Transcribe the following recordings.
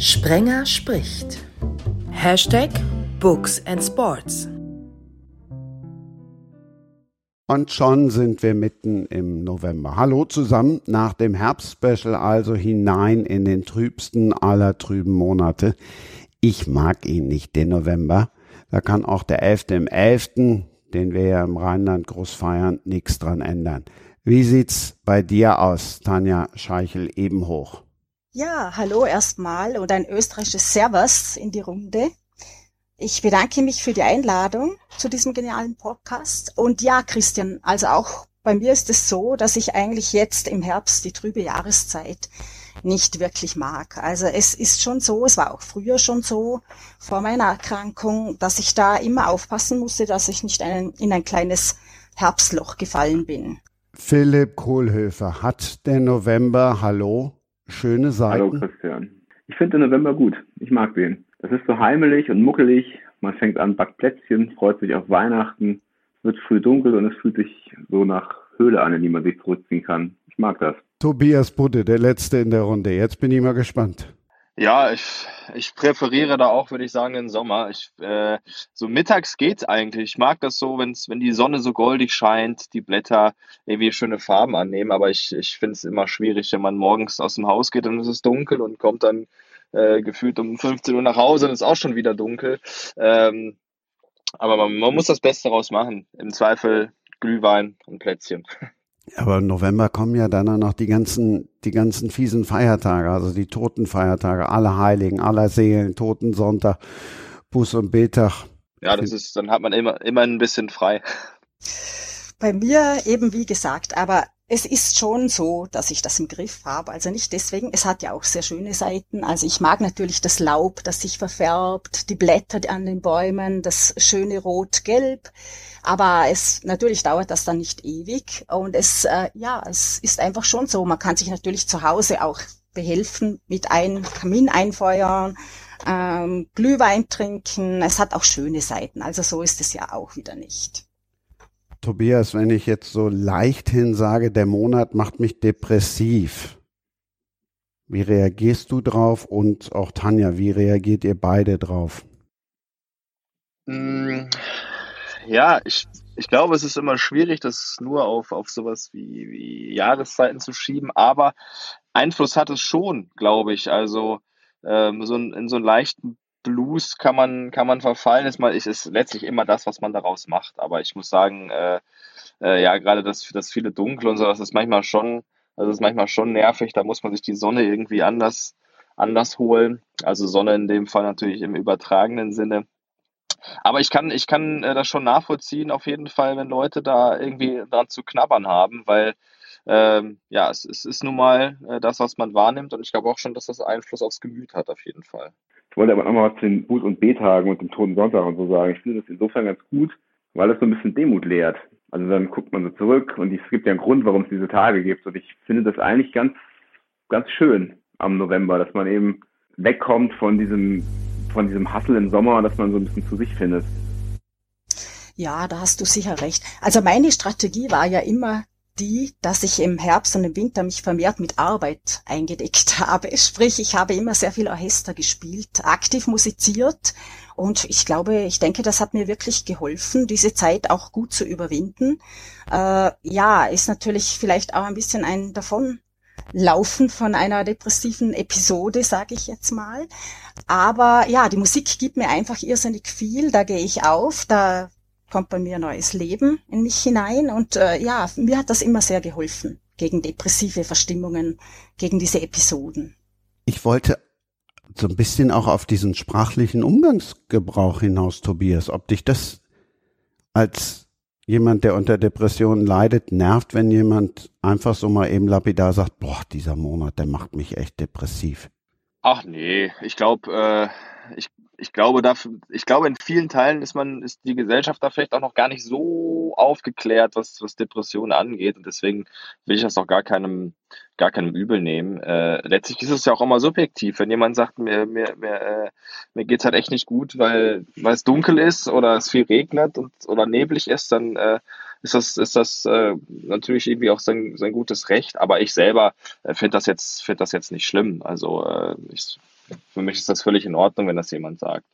Sprenger spricht. Hashtag Books and Sports. Und schon sind wir mitten im November. Hallo zusammen, nach dem Herbstspecial also hinein in den trübsten aller trüben Monate. Ich mag ihn nicht, den November. Da kann auch der 11. im 11., den wir ja im Rheinland groß feiern, nichts dran ändern. Wie sieht's bei dir aus, Tanja Scheichel-Ebenhoch? Ja, hallo erstmal und ein österreichisches Servus in die Runde. Ich bedanke mich für die Einladung zu diesem genialen Podcast. Und ja, Christian, also auch bei mir ist es so, dass ich eigentlich jetzt im Herbst die trübe Jahreszeit nicht wirklich mag. Also es ist schon so, es war auch früher schon so vor meiner Erkrankung, dass ich da immer aufpassen musste, dass ich nicht ein, in ein kleines Herbstloch gefallen bin. Philipp Kohlhöfer hat der November, hallo, schöne Seiten. Hallo Christian. Ich finde den November gut. Ich mag den. Das ist so heimelig und muckelig. Man fängt an, backt Plätzchen, freut sich auf Weihnachten. Es wird früh dunkel und es fühlt sich so nach Höhle an, in die man sich zurückziehen kann. Ich mag das. Tobias Budde, der Letzte in der Runde. Jetzt bin ich mal gespannt. Ja, ich, ich präferiere da auch, würde ich sagen, den Sommer. Ich, äh, so mittags geht's eigentlich. Ich mag das so, wenn's, wenn die Sonne so goldig scheint, die Blätter irgendwie schöne Farben annehmen. Aber ich, ich finde es immer schwierig, wenn man morgens aus dem Haus geht und es ist dunkel und kommt dann äh, gefühlt um 15 Uhr nach Hause und es ist auch schon wieder dunkel. Ähm, aber man, man muss das Beste daraus machen. Im Zweifel Glühwein und Plätzchen. Aber im November kommen ja dann auch noch die ganzen, die ganzen fiesen Feiertage, also die Totenfeiertage, alle Heiligen, aller Seelen, Totensonntag, Buß- und Betag. Ja, das ist, dann hat man immer, immer ein bisschen frei. Bei mir eben wie gesagt, aber es ist schon so, dass ich das im Griff habe. Also nicht deswegen, es hat ja auch sehr schöne Seiten. Also ich mag natürlich das Laub, das sich verfärbt, die Blätter an den Bäumen, das schöne Rot-Gelb. Aber es natürlich dauert das dann nicht ewig. Und es, äh, ja, es ist einfach schon so. Man kann sich natürlich zu Hause auch behelfen mit einem Kamin einfeuern, ähm, Glühwein trinken. Es hat auch schöne Seiten. Also so ist es ja auch wieder nicht. Tobias, wenn ich jetzt so leichthin sage, der Monat macht mich depressiv. Wie reagierst du drauf? Und auch Tanja, wie reagiert ihr beide drauf? Mm, ja, ich, ich glaube, es ist immer schwierig, das nur auf, auf sowas wie, wie Jahreszeiten zu schieben, aber Einfluss hat es schon, glaube ich. Also ähm, so in, in so einen leichten Blues kann man, kann man verfallen. Ist, ist letztlich immer das, was man daraus macht. Aber ich muss sagen, äh, äh, ja, gerade das, das viele Dunkel und so, das ist manchmal schon, das ist manchmal schon nervig. Da muss man sich die Sonne irgendwie anders, anders holen. Also Sonne in dem Fall natürlich im übertragenen Sinne. Aber ich kann, ich kann äh, das schon nachvollziehen, auf jeden Fall, wenn Leute da irgendwie dran zu knabbern haben, weil ähm, ja, es, es ist nun mal äh, das, was man wahrnimmt und ich glaube auch schon, dass das Einfluss aufs Gemüt hat, auf jeden Fall. Ich wollte aber nochmal was zu den Buß- und B-Tagen und dem Toten Sonntag und so sagen. Ich finde das insofern ganz gut, weil es so ein bisschen Demut lehrt. Also dann guckt man so zurück und es gibt ja einen Grund, warum es diese Tage gibt. Und ich finde das eigentlich ganz, ganz schön am November, dass man eben wegkommt von diesem, von diesem Hassel im Sommer, dass man so ein bisschen zu sich findet. Ja, da hast du sicher recht. Also meine Strategie war ja immer die, dass ich im Herbst und im Winter mich vermehrt mit Arbeit eingedeckt habe. Sprich, ich habe immer sehr viel Orchester gespielt, aktiv musiziert und ich glaube, ich denke, das hat mir wirklich geholfen, diese Zeit auch gut zu überwinden. Äh, ja, ist natürlich vielleicht auch ein bisschen ein Davonlaufen von einer depressiven Episode, sage ich jetzt mal. Aber ja, die Musik gibt mir einfach irrsinnig viel. Da gehe ich auf, da kommt bei mir neues Leben in mich hinein und äh, ja, mir hat das immer sehr geholfen gegen depressive Verstimmungen, gegen diese Episoden. Ich wollte so ein bisschen auch auf diesen sprachlichen Umgangsgebrauch hinaus, Tobias, ob dich das als jemand, der unter Depressionen leidet, nervt, wenn jemand einfach so mal eben lapidar sagt, boah, dieser Monat, der macht mich echt depressiv. Ach nee, ich glaube, äh, ich ich glaube, da, ich glaube, in vielen Teilen ist man, ist die Gesellschaft da vielleicht auch noch gar nicht so aufgeklärt, was, was Depressionen angeht. Und deswegen will ich das auch gar keinem, gar keinem übel nehmen. Äh, letztlich ist es ja auch immer subjektiv. Wenn jemand sagt, mir, mir, mir, äh, mir geht's halt echt nicht gut, weil, weil es dunkel ist oder es viel regnet und, oder neblig ist, dann, äh, ist das, ist das äh, natürlich irgendwie auch sein, sein gutes Recht. Aber ich selber äh, finde das jetzt, das jetzt nicht schlimm. Also äh, ich für mich ist das völlig in Ordnung, wenn das jemand sagt.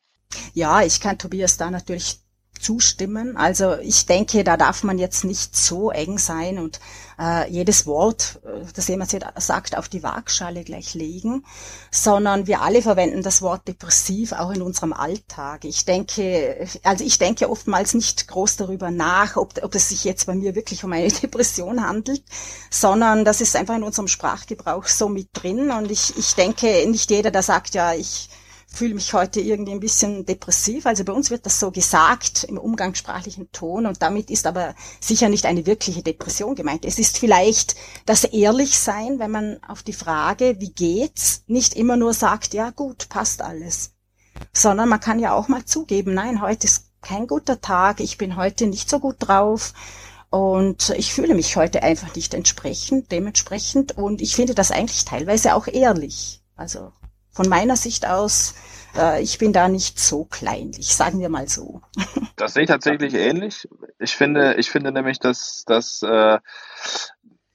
Ja, ich kann Tobias da natürlich zustimmen. Also ich denke, da darf man jetzt nicht so eng sein und äh, jedes Wort, äh, das jemand sagt, auf die Waagschale gleich legen, sondern wir alle verwenden das Wort depressiv auch in unserem Alltag. Ich denke, also ich denke oftmals nicht groß darüber nach, ob, ob es sich jetzt bei mir wirklich um eine Depression handelt, sondern das ist einfach in unserem Sprachgebrauch so mit drin und ich, ich denke, nicht jeder, der sagt, ja, ich fühle mich heute irgendwie ein bisschen depressiv. Also bei uns wird das so gesagt im umgangssprachlichen Ton und damit ist aber sicher nicht eine wirkliche Depression gemeint. Es ist vielleicht das Ehrlichsein, wenn man auf die Frage, wie geht's, nicht immer nur sagt, ja gut, passt alles, sondern man kann ja auch mal zugeben, nein, heute ist kein guter Tag, ich bin heute nicht so gut drauf. Und ich fühle mich heute einfach nicht entsprechend, dementsprechend. Und ich finde das eigentlich teilweise auch ehrlich. Also von meiner Sicht aus, äh, ich bin da nicht so kleinlich, sagen wir mal so. Das sehe ich tatsächlich ähnlich. Ich finde, ich finde nämlich, dass, dass äh,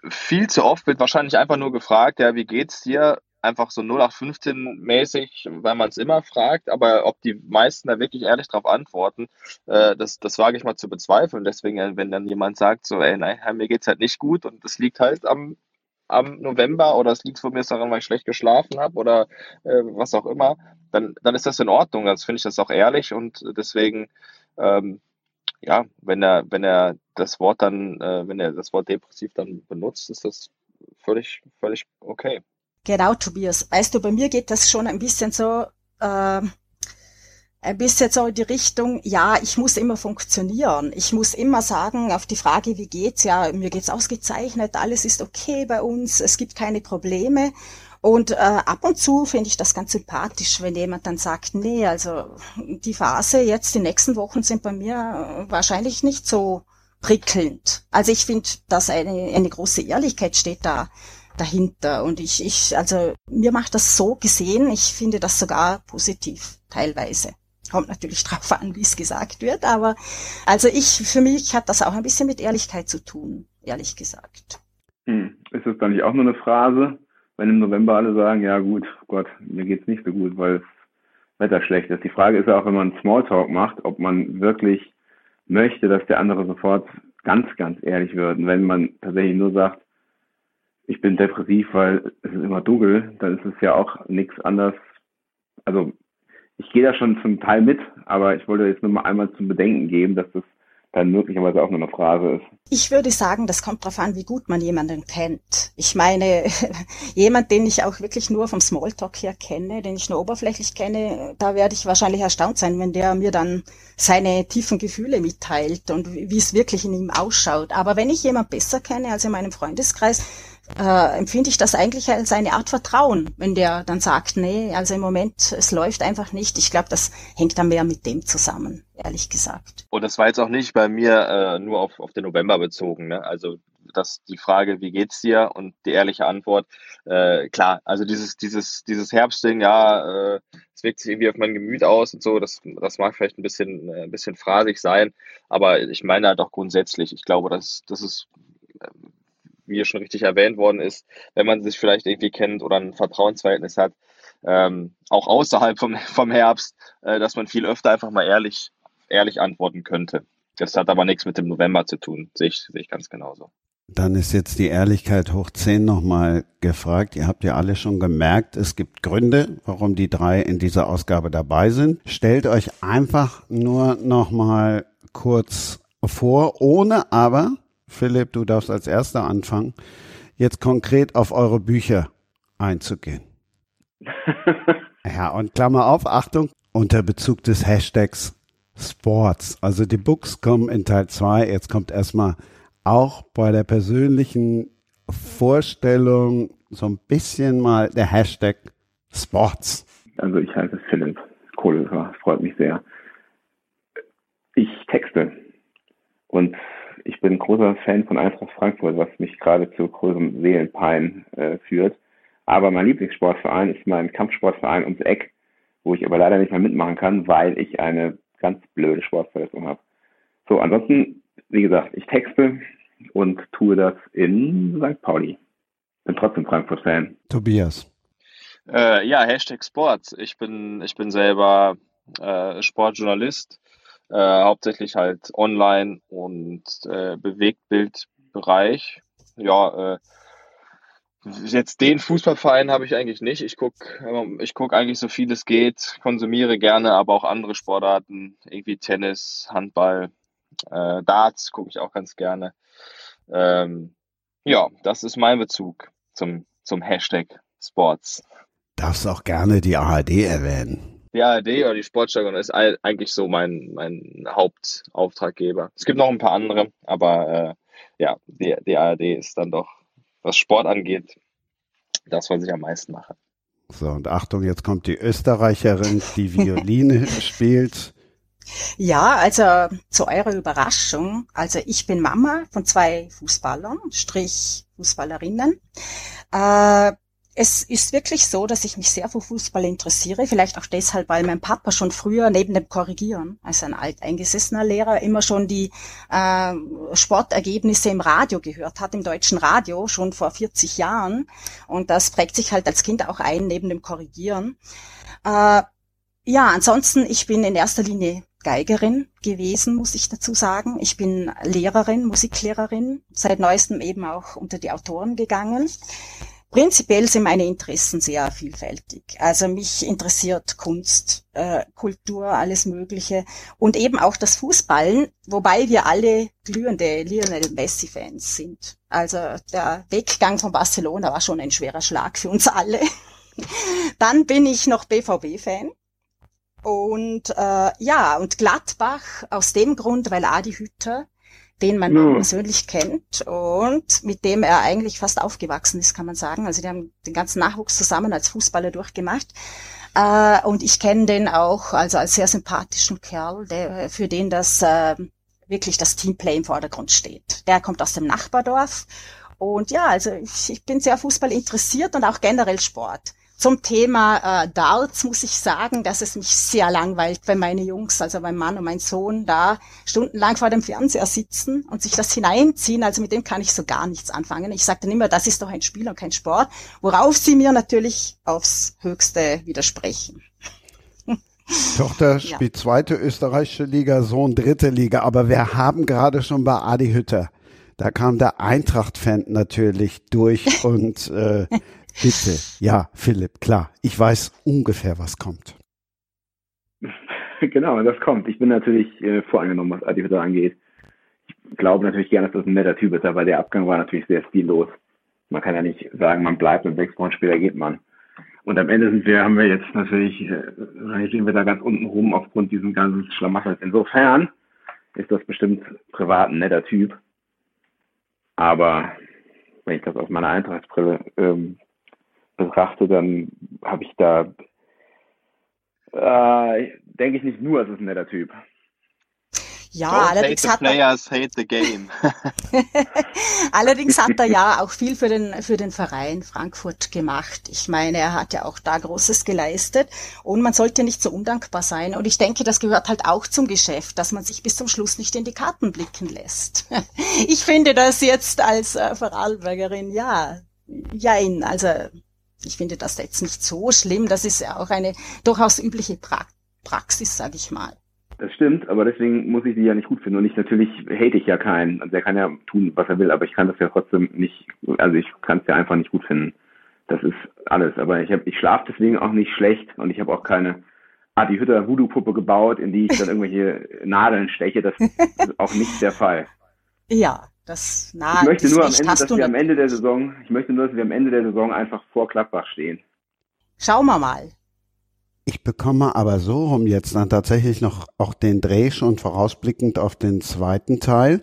viel zu oft wird wahrscheinlich einfach nur gefragt, ja, wie geht's dir? Einfach so 0815 mäßig, weil man es immer fragt, aber ob die meisten da wirklich ehrlich darauf antworten, äh, das, das wage ich mal zu bezweifeln. Deswegen, wenn dann jemand sagt, so, ey, nein, mir geht's halt nicht gut und das liegt halt am am November oder es liegt von mir daran, weil ich schlecht geschlafen habe oder äh, was auch immer, dann, dann ist das in Ordnung. Das finde ich das auch ehrlich und deswegen, ähm, ja, wenn er, wenn er das Wort dann, äh, wenn er das Wort depressiv dann benutzt, ist das völlig, völlig okay. Genau, Tobias. Weißt du, bei mir geht das schon ein bisschen so, äh, ein bisschen so in die Richtung, ja, ich muss immer funktionieren. Ich muss immer sagen, auf die Frage, wie geht's, ja, mir geht's ausgezeichnet, alles ist okay bei uns, es gibt keine Probleme. Und äh, ab und zu finde ich das ganz sympathisch, wenn jemand dann sagt, nee, also die Phase jetzt, die nächsten Wochen sind bei mir wahrscheinlich nicht so prickelnd. Also ich finde, dass eine, eine große Ehrlichkeit steht da dahinter. Und ich, ich, also mir macht das so gesehen, ich finde das sogar positiv teilweise. Kommt natürlich drauf an, wie es gesagt wird, aber also ich, für mich hat das auch ein bisschen mit Ehrlichkeit zu tun, ehrlich gesagt. Hm. Ist das dann nicht auch nur eine Phrase, wenn im November alle sagen, ja gut, Gott, mir geht's nicht so gut, weil das Wetter schlecht ist. Die Frage ist ja auch, wenn man Smalltalk macht, ob man wirklich möchte, dass der andere sofort ganz, ganz ehrlich wird. Und wenn man tatsächlich nur sagt, ich bin depressiv, weil es ist immer dunkel, dann ist es ja auch nichts anderes. Also ich gehe da schon zum Teil mit, aber ich wollte jetzt nur mal einmal zum Bedenken geben, dass das dann möglicherweise auch nur eine Phrase ist. Ich würde sagen, das kommt darauf an, wie gut man jemanden kennt. Ich meine, jemand, den ich auch wirklich nur vom Smalltalk her kenne, den ich nur oberflächlich kenne, da werde ich wahrscheinlich erstaunt sein, wenn der mir dann seine tiefen Gefühle mitteilt und wie es wirklich in ihm ausschaut. Aber wenn ich jemand besser kenne als in meinem Freundeskreis, äh, empfinde ich das eigentlich als eine Art Vertrauen, wenn der dann sagt, nee, also im Moment, es läuft einfach nicht. Ich glaube, das hängt dann mehr mit dem zusammen, ehrlich gesagt. Und das war jetzt auch nicht bei mir äh, nur auf, auf den November bezogen. Ne? Also dass die Frage, wie geht's dir? Und die ehrliche Antwort, äh, klar, also dieses, dieses, dieses Herbstding, ja, äh, es wirkt sich irgendwie auf mein Gemüt aus und so, das, das mag vielleicht ein bisschen, äh, ein bisschen phrasig sein, aber ich meine halt auch grundsätzlich, ich glaube, dass das ist wie schon richtig erwähnt worden ist, wenn man sich vielleicht irgendwie kennt oder ein Vertrauensverhältnis hat, ähm, auch außerhalb vom, vom Herbst, äh, dass man viel öfter einfach mal ehrlich, ehrlich antworten könnte. Das hat aber nichts mit dem November zu tun, sehe ich, sehe ich ganz genauso. Dann ist jetzt die Ehrlichkeit hoch 10 nochmal gefragt. Ihr habt ja alle schon gemerkt, es gibt Gründe, warum die drei in dieser Ausgabe dabei sind. Stellt euch einfach nur nochmal kurz vor, ohne aber Philipp, du darfst als erster anfangen, jetzt konkret auf eure Bücher einzugehen. ja, und Klammer auf, Achtung, unter Bezug des Hashtags Sports. Also die Books kommen in Teil 2. Jetzt kommt erstmal auch bei der persönlichen Vorstellung so ein bisschen mal der Hashtag Sports. Also ich heiße Philipp Kohlefer, freut mich sehr. Ich texte und ich bin großer Fan von Eintracht Frankfurt, was mich gerade zu großem Seelenpein äh, führt. Aber mein Lieblingssportverein ist mein Kampfsportverein ums Eck, wo ich aber leider nicht mehr mitmachen kann, weil ich eine ganz blöde Sportverletzung habe. So, ansonsten, wie gesagt, ich texte und tue das in St. Pauli. Bin trotzdem Frankfurt-Fan. Tobias. Äh, ja, Hashtag Sports. Ich bin, ich bin selber äh, Sportjournalist, äh, hauptsächlich halt online und äh, Bewegtbildbereich. Ja, äh, jetzt den Fußballverein habe ich eigentlich nicht. Ich gucke ich guck eigentlich so viel es geht, konsumiere gerne, aber auch andere Sportarten, irgendwie Tennis, Handball, äh, Darts gucke ich auch ganz gerne. Ähm, ja, das ist mein Bezug zum, zum Hashtag Sports. Darfst auch gerne die ARD erwähnen. Die ARD oder die Sportstadion ist eigentlich so mein, mein Hauptauftraggeber. Es gibt noch ein paar andere, aber äh, ja, die, die ARD ist dann doch, was Sport angeht, das, was ich am meisten mache. So, und Achtung, jetzt kommt die Österreicherin, die Violine spielt. Ja, also zu eurer Überraschung, also ich bin Mama von zwei Fußballern, Strich Fußballerinnen. Äh, es ist wirklich so, dass ich mich sehr für Fußball interessiere, vielleicht auch deshalb, weil mein Papa schon früher neben dem Korrigieren, als ein alteingesessener Lehrer, immer schon die äh, Sportergebnisse im Radio gehört hat, im deutschen Radio, schon vor 40 Jahren. Und das prägt sich halt als Kind auch ein, neben dem Korrigieren. Äh, ja, ansonsten, ich bin in erster Linie Geigerin gewesen, muss ich dazu sagen. Ich bin Lehrerin, Musiklehrerin, seit neuestem eben auch unter die Autoren gegangen. Prinzipiell sind meine Interessen sehr vielfältig. Also mich interessiert Kunst, äh, Kultur, alles Mögliche und eben auch das Fußballen, wobei wir alle glühende Lionel Messi-Fans sind. Also der Weggang von Barcelona war schon ein schwerer Schlag für uns alle. Dann bin ich noch BVB-Fan. Und äh, ja, und Gladbach aus dem Grund, weil Adi Hütter den man ja. persönlich kennt und mit dem er eigentlich fast aufgewachsen ist, kann man sagen. Also die haben den ganzen Nachwuchs zusammen als Fußballer durchgemacht. Äh, und ich kenne den auch also als sehr sympathischen Kerl, der, für den das äh, wirklich das Teamplay im Vordergrund steht. Der kommt aus dem Nachbardorf. Und ja, also ich, ich bin sehr Fußball interessiert und auch generell Sport. Zum Thema äh, Darts muss ich sagen, dass es mich sehr langweilt, wenn meine Jungs, also mein Mann und mein Sohn, da stundenlang vor dem Fernseher sitzen und sich das hineinziehen. Also mit dem kann ich so gar nichts anfangen. Ich sage dann immer, das ist doch ein Spiel und kein Sport, worauf sie mir natürlich aufs Höchste widersprechen. Tochter spielt ja. zweite österreichische Liga, Sohn dritte Liga, aber wir haben gerade schon bei Adi Hütter. Da kam der Eintracht-Fan natürlich durch und äh, Bitte, ja, Philipp, klar. Ich weiß ungefähr, was kommt. Genau, das kommt. Ich bin natürlich äh, voreingenommen, was Adi Hütter angeht. Ich glaube natürlich gerne, dass das ein netter Typ ist, aber der Abgang war natürlich sehr stillos. Man kann ja nicht sagen, man bleibt und sechs Wochen später geht man. Und am Ende sind wir, haben wir jetzt natürlich, äh, stehen wir da ganz unten rum aufgrund diesem ganzen Schlamassels. Insofern ist das bestimmt privat ein netter Typ. Aber wenn ich das aus meiner Eintrachtbrille ähm, betrachte, dann habe ich da, äh, denke ich nicht nur, es ist ein netter Typ. Ja, Don't allerdings hate the players, hate the game. allerdings hat er ja auch viel für den, für den Verein Frankfurt gemacht. Ich meine, er hat ja auch da Großes geleistet und man sollte nicht so undankbar sein. Und ich denke, das gehört halt auch zum Geschäft, dass man sich bis zum Schluss nicht in die Karten blicken lässt. ich finde das jetzt als äh, Vorarlbergerin, ja, jein, also ich finde das jetzt nicht so schlimm. Das ist ja auch eine durchaus übliche pra Praxis, sage ich mal. Das stimmt, aber deswegen muss ich sie ja nicht gut finden. Und ich natürlich hate ich ja keinen. Also er kann ja tun, was er will, aber ich kann das ja trotzdem nicht, also ich kann es ja einfach nicht gut finden. Das ist alles. Aber ich habe, ich schlafe deswegen auch nicht schlecht und ich habe auch keine Adi Hütter Voodoo-Puppe gebaut, in die ich dann irgendwelche Nadeln steche. Das ist auch nicht der Fall. Ja, das nah, ich möchte nur am Ende, dass wir am Ende der Saison, ich möchte nur, dass wir am Ende der Saison einfach vor Klappbach stehen. Schauen wir mal. Ich bekomme aber so rum jetzt dann tatsächlich noch auch den Dreh schon vorausblickend auf den zweiten Teil.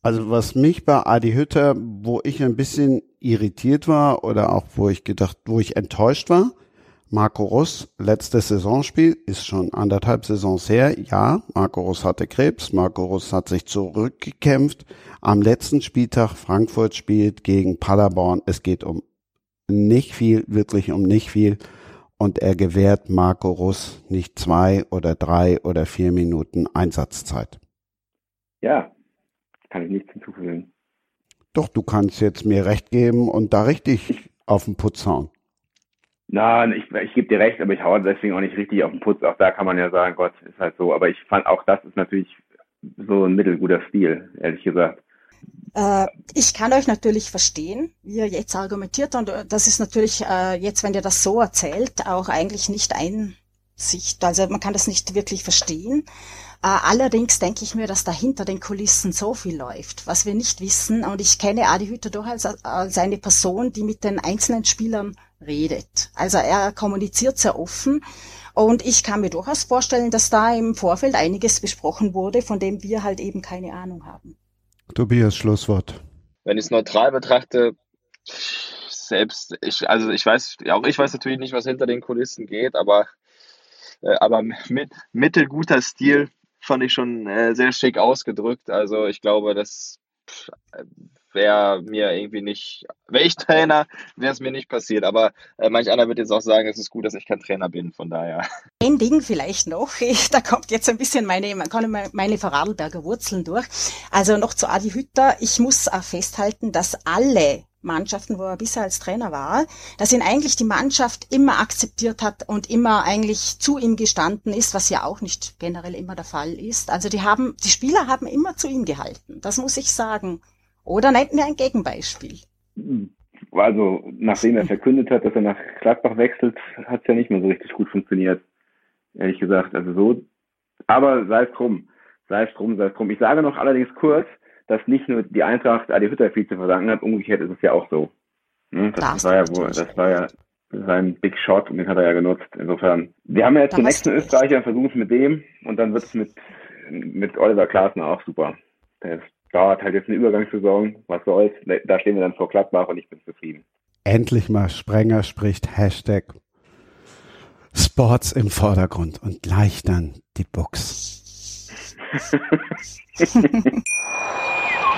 Also was mich bei Adi Hütter, wo ich ein bisschen irritiert war oder auch wo ich gedacht, wo ich enttäuscht war, Marco Russ, letztes Saisonspiel, ist schon anderthalb Saisons her. Ja, Marco Russ hatte Krebs, Marco Russ hat sich zurückgekämpft. Am letzten Spieltag Frankfurt spielt gegen Paderborn. Es geht um nicht viel, wirklich um nicht viel. Und er gewährt Marco Russ nicht zwei oder drei oder vier Minuten Einsatzzeit. Ja, kann ich nichts hinzufügen. Doch, du kannst jetzt mir recht geben und da richtig auf den Putz hauen. Na, ich, ich gebe dir recht, aber ich haue deswegen auch nicht richtig auf den Putz. Auch da kann man ja sagen, Gott, ist halt so. Aber ich fand auch das ist natürlich so ein mittelguter Stil, ehrlich gesagt. Äh, ich kann euch natürlich verstehen, wie ihr jetzt argumentiert und äh, das ist natürlich äh, jetzt, wenn ihr das so erzählt, auch eigentlich nicht Einsicht. Also man kann das nicht wirklich verstehen. Äh, allerdings denke ich mir, dass da hinter den Kulissen so viel läuft, was wir nicht wissen. Und ich kenne Adi Hütter doch als, eine Person, die mit den einzelnen Spielern redet. Also er kommuniziert sehr offen. Und ich kann mir durchaus vorstellen, dass da im Vorfeld einiges besprochen wurde, von dem wir halt eben keine Ahnung haben. Tobias, Schlusswort. Wenn ich es neutral betrachte, selbst, ich, also ich weiß, auch ich weiß natürlich nicht, was hinter den Kulissen geht, aber, aber mit, mittelguter Stil fand ich schon äh, sehr schick ausgedrückt. Also ich glaube, das wäre mir irgendwie nicht, wäre ich Trainer, wäre es mir nicht passiert. Aber äh, manch einer wird jetzt auch sagen, es ist gut, dass ich kein Trainer bin, von daher. Ein Ding vielleicht noch, ich, da kommt jetzt ein bisschen meine, man kann meine Vorarlberger Wurzeln durch. Also noch zu Adi Hütter, ich muss auch festhalten, dass alle Mannschaften, wo er bisher als Trainer war, dass ihn eigentlich die Mannschaft immer akzeptiert hat und immer eigentlich zu ihm gestanden ist, was ja auch nicht generell immer der Fall ist. Also die haben, die Spieler haben immer zu ihm gehalten. Das muss ich sagen. Oder nennen wir ein Gegenbeispiel. Also, nachdem er verkündet hat, dass er nach Gladbach wechselt, hat es ja nicht mehr so richtig gut funktioniert. Ehrlich gesagt. Also so. Aber sei es drum. Sei es drum, sei es drum. Ich sage noch allerdings kurz, dass nicht nur die Eintracht Adi Hütter viel zu verdanken hat, umgekehrt ist es ja auch so. Ne? Das, das, war ja wohl, das war ja sein Big Shot und den hat er ja genutzt. Insofern, wir haben ja jetzt den nächsten Österreicher, versuchen es mit dem und dann wird es mit, mit Oliver Klaasner auch super. Der dauert halt jetzt eine Übergangssaison, was soll's. Da stehen wir dann vor Gladbach und ich bin zufrieden. Endlich mal Sprenger spricht Hashtag Sports im Vordergrund und gleich dann die Box.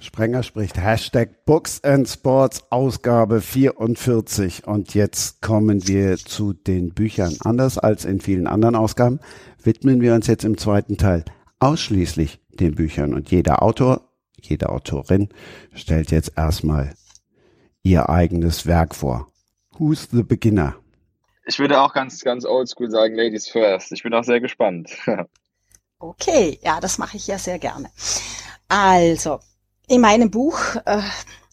Sprenger spricht Hashtag Books and Sports Ausgabe 44 und jetzt kommen wir zu den Büchern. Anders als in vielen anderen Ausgaben widmen wir uns jetzt im zweiten Teil ausschließlich den Büchern und jeder Autor, jede Autorin stellt jetzt erstmal ihr eigenes Werk vor. Who's the beginner? Ich würde auch ganz, ganz oldschool sagen, Ladies first. Ich bin auch sehr gespannt. okay, ja, das mache ich ja sehr gerne. Also, in meinem Buch, äh,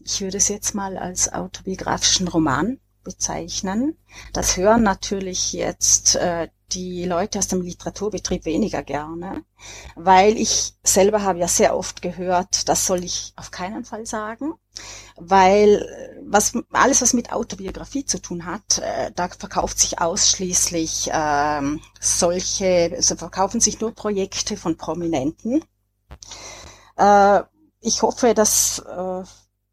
ich würde es jetzt mal als autobiografischen Roman bezeichnen. Das hören natürlich jetzt äh, die Leute aus dem Literaturbetrieb weniger gerne, weil ich selber habe ja sehr oft gehört, das soll ich auf keinen Fall sagen, weil äh, was alles was mit Autobiografie zu tun hat, äh, da verkauft sich ausschließlich äh, solche, also verkaufen sich nur Projekte von Prominenten. Äh, ich hoffe, dass äh,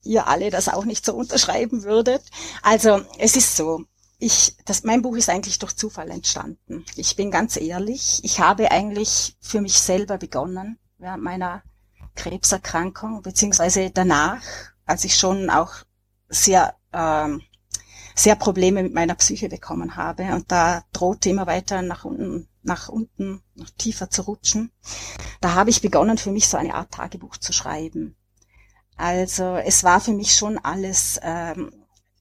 ihr alle das auch nicht so unterschreiben würdet. Also es ist so, ich, das, mein Buch ist eigentlich durch Zufall entstanden. Ich bin ganz ehrlich, ich habe eigentlich für mich selber begonnen, während meiner Krebserkrankung, beziehungsweise danach, als ich schon auch sehr, ähm, sehr Probleme mit meiner Psyche bekommen habe und da drohte immer weiter nach unten, nach unten, noch tiefer zu rutschen. Da habe ich begonnen, für mich so eine Art Tagebuch zu schreiben. Also es war für mich schon alles ähm,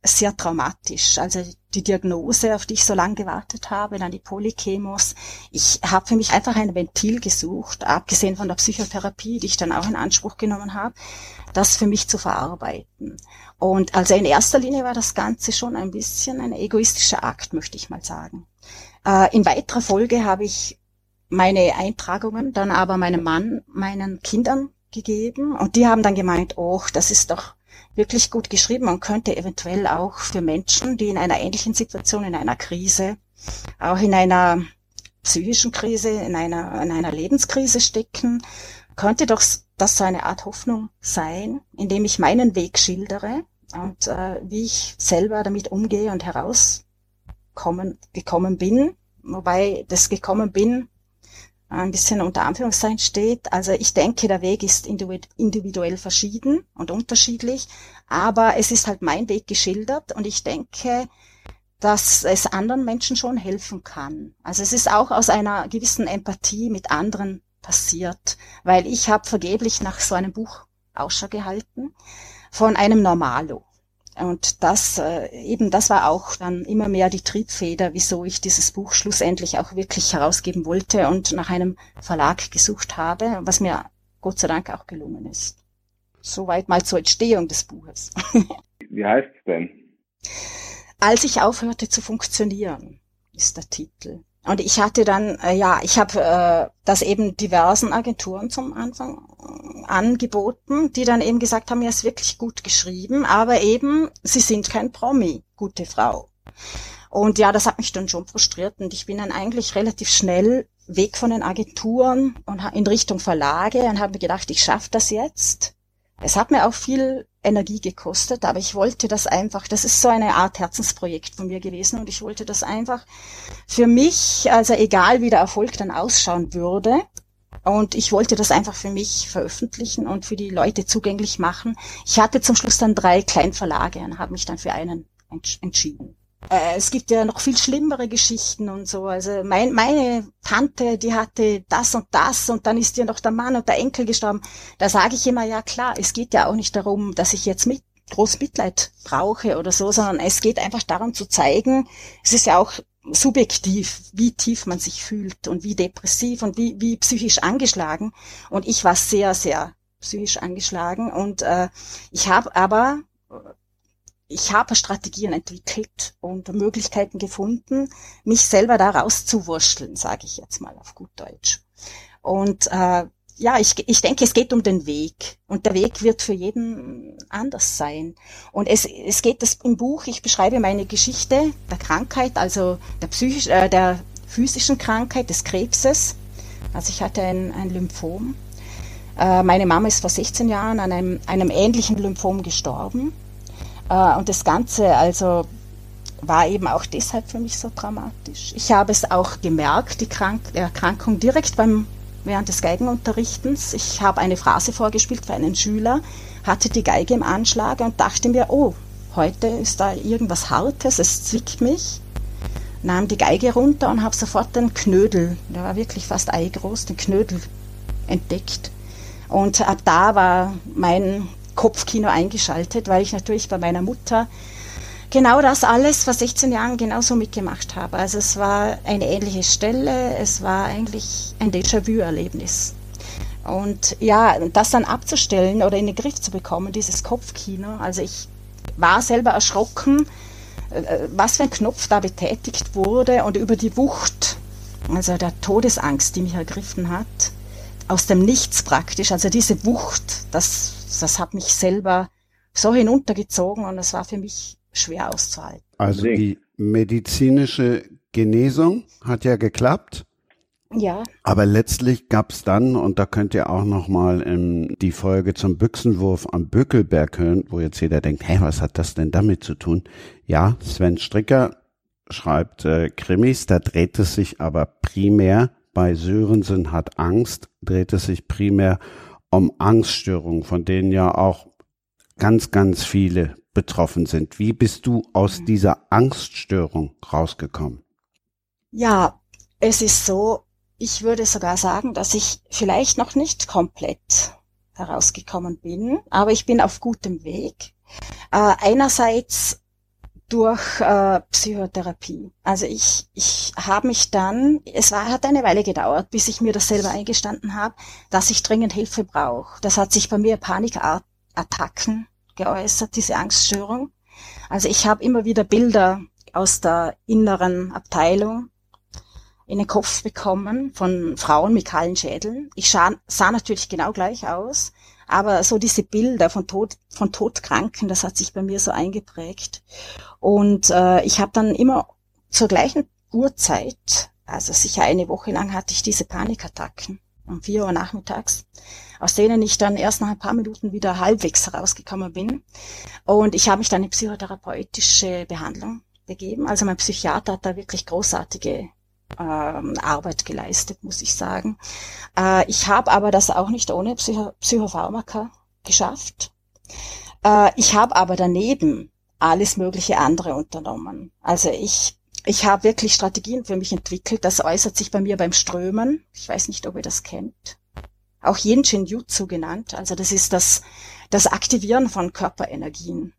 sehr traumatisch. Also die Diagnose, auf die ich so lange gewartet habe, dann die Polychemos. Ich habe für mich einfach ein Ventil gesucht, abgesehen von der Psychotherapie, die ich dann auch in Anspruch genommen habe, das für mich zu verarbeiten. Und also in erster Linie war das Ganze schon ein bisschen ein egoistischer Akt, möchte ich mal sagen. Äh, in weiterer Folge habe ich meine Eintragungen dann aber meinem Mann, meinen Kindern gegeben. Und die haben dann gemeint, oh, das ist doch wirklich gut geschrieben und könnte eventuell auch für Menschen, die in einer ähnlichen Situation, in einer Krise, auch in einer psychischen Krise, in einer, in einer Lebenskrise stecken, könnte doch das so eine Art Hoffnung sein, indem ich meinen Weg schildere und äh, wie ich selber damit umgehe und heraus kommen, gekommen bin, wobei das gekommen bin ein bisschen unter Anführungszeichen steht. Also ich denke, der Weg ist individuell verschieden und unterschiedlich, aber es ist halt mein Weg geschildert und ich denke, dass es anderen Menschen schon helfen kann. Also es ist auch aus einer gewissen Empathie mit anderen passiert, weil ich habe vergeblich nach so einem Buch Ausschau gehalten von einem Normalo. Und das äh, eben, das war auch dann immer mehr die Triebfeder, wieso ich dieses Buch schlussendlich auch wirklich herausgeben wollte und nach einem Verlag gesucht habe, was mir Gott sei Dank auch gelungen ist. Soweit mal zur Entstehung des Buches. Wie heißt es denn? Als ich aufhörte zu funktionieren, ist der Titel. Und ich hatte dann, äh, ja, ich habe äh, das eben diversen Agenturen zum Anfang äh, angeboten, die dann eben gesagt haben, ja, ist wirklich gut geschrieben, aber eben, sie sind kein Promi, gute Frau. Und ja, das hat mich dann schon frustriert und ich bin dann eigentlich relativ schnell weg von den Agenturen und in Richtung Verlage und habe mir gedacht, ich schaffe das jetzt. Es hat mir auch viel Energie gekostet, aber ich wollte das einfach, das ist so eine Art Herzensprojekt von mir gewesen und ich wollte das einfach für mich, also egal wie der Erfolg dann ausschauen würde, und ich wollte das einfach für mich veröffentlichen und für die Leute zugänglich machen. Ich hatte zum Schluss dann drei Kleinverlage und habe mich dann für einen entschieden. Äh, es gibt ja noch viel schlimmere Geschichten und so. Also mein, meine Tante, die hatte das und das und dann ist ihr noch der Mann und der Enkel gestorben. Da sage ich immer, ja klar, es geht ja auch nicht darum, dass ich jetzt mit groß Mitleid brauche oder so, sondern es geht einfach darum zu zeigen, es ist ja auch subjektiv, wie tief man sich fühlt und wie depressiv und wie, wie psychisch angeschlagen. Und ich war sehr, sehr psychisch angeschlagen und äh, ich habe aber ich habe Strategien entwickelt und Möglichkeiten gefunden, mich selber da rauszuwurschteln, sage ich jetzt mal auf gut Deutsch. Und äh, ja, ich, ich denke, es geht um den Weg. Und der Weg wird für jeden anders sein. Und es, es geht das im Buch, ich beschreibe meine Geschichte der Krankheit, also der, psychisch, äh, der physischen Krankheit, des Krebses. Also ich hatte ein, ein Lymphom. Äh, meine Mama ist vor 16 Jahren an einem, einem ähnlichen Lymphom gestorben. Äh, und das Ganze also war eben auch deshalb für mich so dramatisch. Ich habe es auch gemerkt, die Krank Erkrankung direkt beim während des Geigenunterrichtens. Ich habe eine Phrase vorgespielt für einen Schüler, hatte die Geige im Anschlag und dachte mir, oh, heute ist da irgendwas Hartes, es zwickt mich. Nahm die Geige runter und habe sofort den Knödel, der war wirklich fast eigroß, den Knödel entdeckt. Und ab da war mein Kopfkino eingeschaltet, weil ich natürlich bei meiner Mutter genau das alles vor 16 Jahren genauso mitgemacht habe. Also es war eine ähnliche Stelle, es war eigentlich ein Déjà-vu-Erlebnis. Und ja, das dann abzustellen oder in den Griff zu bekommen, dieses Kopfkino, also ich war selber erschrocken, äh, was für ein Knopf da betätigt wurde und über die Wucht, also der Todesangst, die mich ergriffen hat, aus dem Nichts praktisch, also diese Wucht, das das hat mich selber so hinuntergezogen und es war für mich schwer auszuhalten. Also die medizinische Genesung hat ja geklappt. Ja. Aber letztlich gab es dann, und da könnt ihr auch nochmal die Folge zum Büchsenwurf am Bökelberg hören, wo jetzt jeder denkt, hä, was hat das denn damit zu tun? Ja, Sven Stricker schreibt äh, Krimis, da dreht es sich aber primär, bei Sörensen hat Angst, dreht es sich primär um Angststörungen, von denen ja auch ganz, ganz viele betroffen sind. Wie bist du aus mhm. dieser Angststörung rausgekommen? Ja, es ist so, ich würde sogar sagen, dass ich vielleicht noch nicht komplett herausgekommen bin, aber ich bin auf gutem Weg. Äh, einerseits durch äh, Psychotherapie. Also ich, ich habe mich dann, es war, hat eine Weile gedauert, bis ich mir das selber eingestanden habe, dass ich dringend Hilfe brauche. Das hat sich bei mir Panikattacken geäußert, diese Angststörung. Also ich habe immer wieder Bilder aus der inneren Abteilung in den Kopf bekommen von Frauen mit kahlen Schädeln. Ich sah, sah natürlich genau gleich aus, aber so diese Bilder von Tod, von Todkranken, das hat sich bei mir so eingeprägt. Und äh, ich habe dann immer zur gleichen Uhrzeit, also sicher eine Woche lang, hatte ich diese Panikattacken um vier Uhr nachmittags, aus denen ich dann erst nach ein paar Minuten wieder halbwegs herausgekommen bin. Und ich habe mich dann in psychotherapeutische Behandlung begeben. Also mein Psychiater hat da wirklich großartige Arbeit geleistet, muss ich sagen. Äh, ich habe aber das auch nicht ohne Psycho Psychopharmaka geschafft. Äh, ich habe aber daneben alles mögliche andere unternommen. Also ich ich habe wirklich Strategien für mich entwickelt. Das äußert sich bei mir beim Strömen. Ich weiß nicht, ob ihr das kennt. Auch Yin Jutsu genannt. Also das ist das, das Aktivieren von Körperenergien.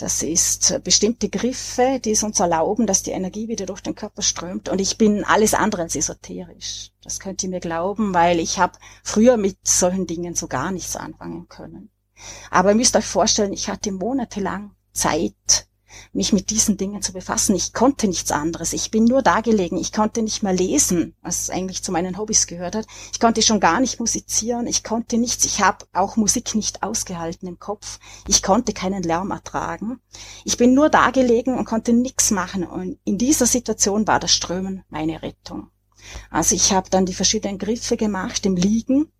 Das ist bestimmte Griffe, die es uns erlauben, dass die Energie wieder durch den Körper strömt. Und ich bin alles andere als esoterisch. Das könnt ihr mir glauben, weil ich habe früher mit solchen Dingen so gar nichts anfangen können. Aber ihr müsst euch vorstellen, ich hatte monatelang Zeit, mich mit diesen Dingen zu befassen. Ich konnte nichts anderes. Ich bin nur da gelegen. Ich konnte nicht mehr lesen, was eigentlich zu meinen Hobbys gehört hat. Ich konnte schon gar nicht musizieren. Ich konnte nichts. Ich habe auch Musik nicht ausgehalten im Kopf. Ich konnte keinen Lärm ertragen. Ich bin nur da gelegen und konnte nichts machen. Und in dieser Situation war das Strömen meine Rettung. Also ich habe dann die verschiedenen Griffe gemacht im Liegen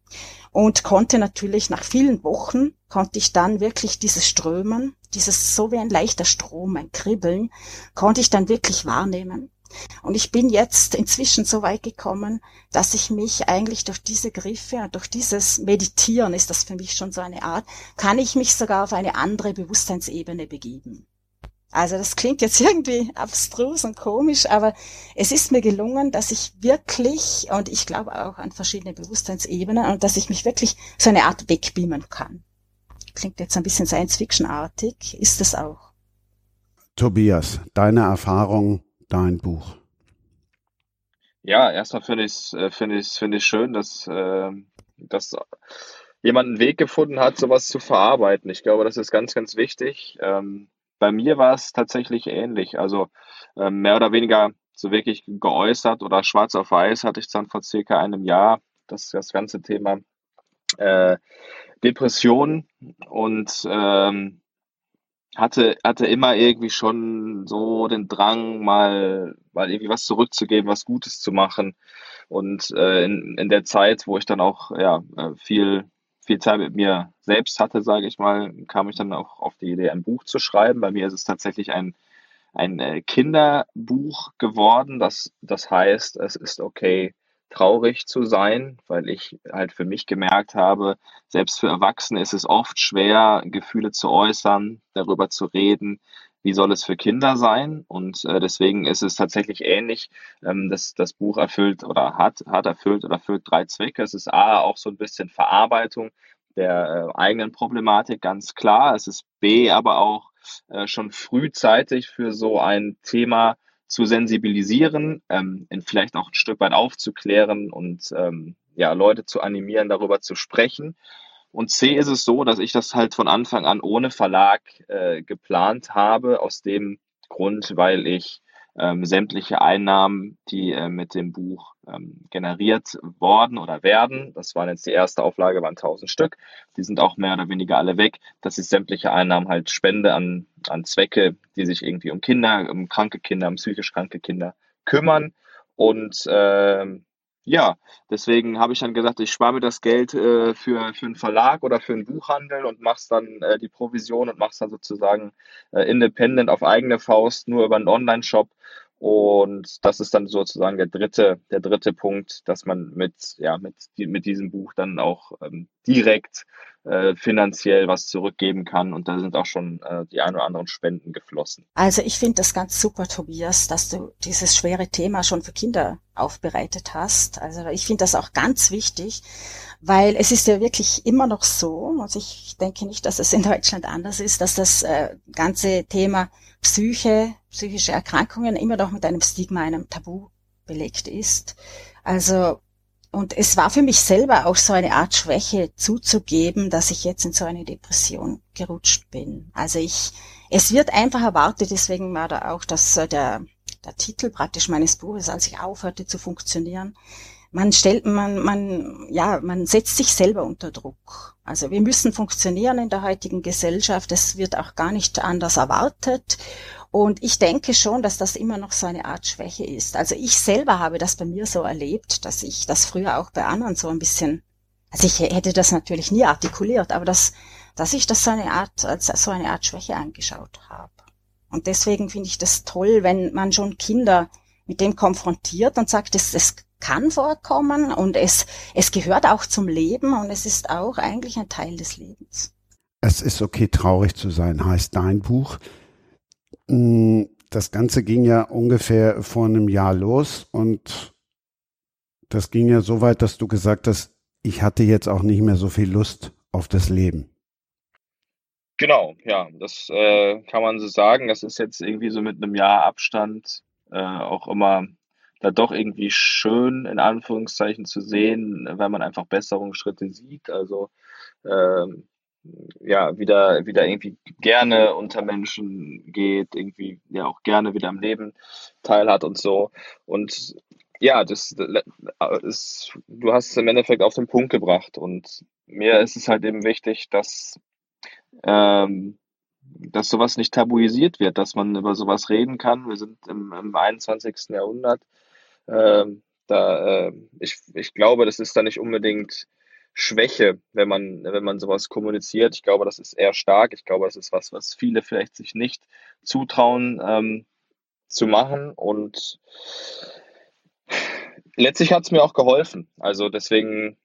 und konnte natürlich nach vielen Wochen, konnte ich dann wirklich dieses Strömen, dieses so wie ein leichter Strom, ein Kribbeln, konnte ich dann wirklich wahrnehmen. Und ich bin jetzt inzwischen so weit gekommen, dass ich mich eigentlich durch diese Griffe durch dieses Meditieren ist das für mich schon so eine Art, kann ich mich sogar auf eine andere Bewusstseinsebene begeben. Also das klingt jetzt irgendwie abstrus und komisch, aber es ist mir gelungen, dass ich wirklich, und ich glaube auch an verschiedene Bewusstseinsebenen, und dass ich mich wirklich so eine Art wegbeamen kann. Klingt jetzt ein bisschen Science-Fiction-artig, ist es auch. Tobias, deine Erfahrung, dein Buch. Ja, erstmal finde ich es äh, finde ich, finde ich schön, dass, äh, dass jemand einen Weg gefunden hat, sowas zu verarbeiten. Ich glaube, das ist ganz, ganz wichtig. Ähm, bei mir war es tatsächlich ähnlich. Also äh, mehr oder weniger so wirklich geäußert oder schwarz auf weiß hatte ich dann vor circa einem Jahr das, das ganze Thema äh, Depression und ähm, hatte, hatte immer irgendwie schon so den Drang, mal, mal irgendwie was zurückzugeben, was Gutes zu machen. Und äh, in, in der Zeit, wo ich dann auch ja, äh, viel viel Zeit mit mir selbst hatte, sage ich mal, kam ich dann auch auf die Idee, ein Buch zu schreiben. Bei mir ist es tatsächlich ein, ein äh, Kinderbuch geworden. Das, das heißt, es ist okay, traurig zu sein, weil ich halt für mich gemerkt habe, selbst für Erwachsene ist es oft schwer, Gefühle zu äußern, darüber zu reden, wie soll es für Kinder sein? Und äh, deswegen ist es tatsächlich ähnlich. Ähm, das, das Buch erfüllt oder hat, hat erfüllt oder erfüllt drei Zwecke. Es ist A, auch so ein bisschen Verarbeitung der äh, eigenen Problematik, ganz klar. Es ist B, aber auch äh, schon frühzeitig für so ein Thema zu sensibilisieren, ähm, vielleicht auch ein Stück weit aufzuklären und ähm, ja, Leute zu animieren, darüber zu sprechen. Und C ist es so, dass ich das halt von Anfang an ohne Verlag äh, geplant habe, aus dem Grund, weil ich ähm, sämtliche Einnahmen, die äh, mit dem Buch ähm, generiert worden oder werden, das waren jetzt die erste Auflage, waren 1000 Stück, die sind auch mehr oder weniger alle weg, dass ich sämtliche Einnahmen halt spende an, an Zwecke, die sich irgendwie um Kinder, um kranke Kinder, um psychisch kranke Kinder kümmern. Und ähm, ja, deswegen habe ich dann gesagt, ich spare mir das Geld äh, für, für einen Verlag oder für einen Buchhandel und mache dann äh, die Provision und mache es dann sozusagen äh, independent auf eigene Faust, nur über einen Online-Shop. Und das ist dann sozusagen der dritte, der dritte Punkt, dass man mit, ja, mit, mit diesem Buch dann auch ähm, direkt äh, finanziell was zurückgeben kann. Und da sind auch schon äh, die ein oder anderen Spenden geflossen. Also ich finde das ganz super, Tobias, dass du dieses schwere Thema schon für Kinder aufbereitet hast. Also ich finde das auch ganz wichtig, weil es ist ja wirklich immer noch so, und ich denke nicht, dass es in Deutschland anders ist, dass das äh, ganze Thema Psyche, psychische Erkrankungen immer noch mit einem Stigma, einem Tabu belegt ist. Also und es war für mich selber auch so eine Art Schwäche zuzugeben, dass ich jetzt in so eine Depression gerutscht bin. Also ich, es wird einfach erwartet, deswegen war da auch das, äh, der, der Titel praktisch meines Buches, als ich aufhörte zu funktionieren. Man stellt, man, man, ja, man setzt sich selber unter Druck. Also wir müssen funktionieren in der heutigen Gesellschaft. Es wird auch gar nicht anders erwartet. Und ich denke schon, dass das immer noch so eine Art Schwäche ist. Also ich selber habe das bei mir so erlebt, dass ich das früher auch bei anderen so ein bisschen, also ich hätte das natürlich nie artikuliert, aber dass, dass ich das so eine Art, als so eine Art Schwäche angeschaut habe. Und deswegen finde ich das toll, wenn man schon Kinder mit dem konfrontiert und sagt, es, es kann vorkommen und es, es gehört auch zum Leben und es ist auch eigentlich ein Teil des Lebens. Es ist okay, traurig zu sein, heißt dein Buch. Mm, das Ganze ging ja ungefähr vor einem Jahr los und das ging ja so weit, dass du gesagt hast, ich hatte jetzt auch nicht mehr so viel Lust auf das Leben. Genau, ja, das äh, kann man so sagen. Das ist jetzt irgendwie so mit einem Jahr Abstand äh, auch immer da doch irgendwie schön in Anführungszeichen zu sehen, weil man einfach Besserungsschritte sieht. Also ähm, ja, wieder, wieder irgendwie gerne unter Menschen geht, irgendwie ja auch gerne wieder am Leben teilhat und so. Und ja, das, ist, du hast es im Endeffekt auf den Punkt gebracht. Und mir ist es halt eben wichtig, dass, ähm, dass sowas nicht tabuisiert wird, dass man über sowas reden kann. Wir sind im, im 21. Jahrhundert. Ähm, da, äh, ich, ich glaube, das ist da nicht unbedingt Schwäche, wenn man, wenn man sowas kommuniziert. Ich glaube, das ist eher stark. Ich glaube, das ist was, was viele vielleicht sich nicht zutrauen ähm, zu machen. Und letztlich hat es mir auch geholfen. Also deswegen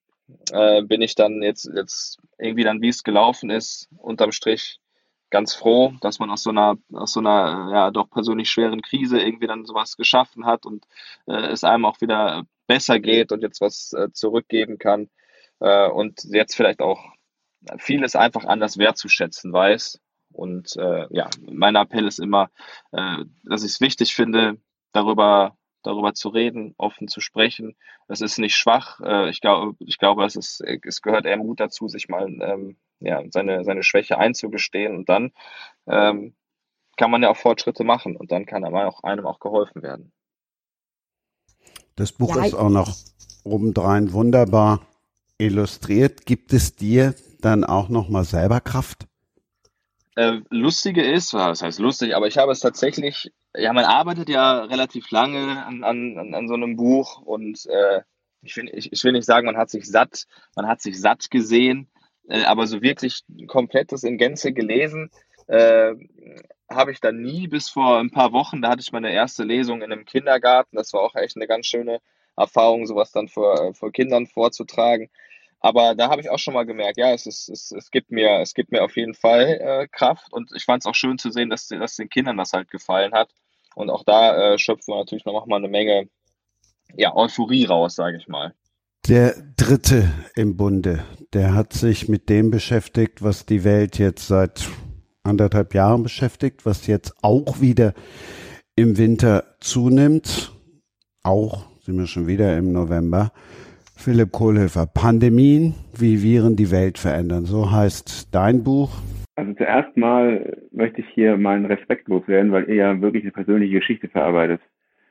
äh, bin ich dann jetzt, jetzt irgendwie dann, wie es gelaufen ist, unterm Strich ganz froh, dass man aus so einer, aus so einer ja doch persönlich schweren Krise irgendwie dann sowas geschaffen hat und äh, es einem auch wieder besser geht und jetzt was äh, zurückgeben kann äh, und jetzt vielleicht auch vieles einfach anders wertzuschätzen weiß. Und äh, ja, mein Appell ist immer, äh, dass ich es wichtig finde, darüber darüber zu reden, offen zu sprechen. Das ist nicht schwach. Äh, ich glaube, ich glaube, es ist, es gehört eher Mut dazu, sich mal ähm, ja, seine, seine Schwäche einzugestehen und dann ähm, kann man ja auch Fortschritte machen und dann kann einem auch, einem auch geholfen werden. Das Buch ja, ist auch noch obendrein wunderbar illustriert. Gibt es dir dann auch noch mal selber Kraft? Äh, Lustige ist, was heißt lustig, aber ich habe es tatsächlich, ja, man arbeitet ja relativ lange an, an, an so einem Buch und äh, ich, will, ich, ich will nicht sagen, man hat sich satt, man hat sich satt gesehen, äh, aber so wirklich komplettes in Gänze gelesen äh, habe ich dann nie bis vor ein paar Wochen. Da hatte ich meine erste Lesung in einem Kindergarten. Das war auch echt eine ganz schöne Erfahrung, sowas dann vor, vor Kindern vorzutragen. Aber da habe ich auch schon mal gemerkt, ja, es, ist, es, es, gibt, mir, es gibt mir auf jeden Fall äh, Kraft und ich fand es auch schön zu sehen, dass, dass den Kindern das halt gefallen hat. Und auch da äh, schöpfen wir natürlich noch mal eine Menge ja, Euphorie raus, sage ich mal. Der dritte im Bunde, der hat sich mit dem beschäftigt, was die Welt jetzt seit anderthalb Jahren beschäftigt, was jetzt auch wieder im Winter zunimmt. Auch sind wir schon wieder im November. Philipp Kohlhöfer, Pandemien, wie Viren die Welt verändern. So heißt dein Buch. Also zuerst mal möchte ich hier meinen Respekt loswerden, weil ihr ja wirklich eine persönliche Geschichte verarbeitet.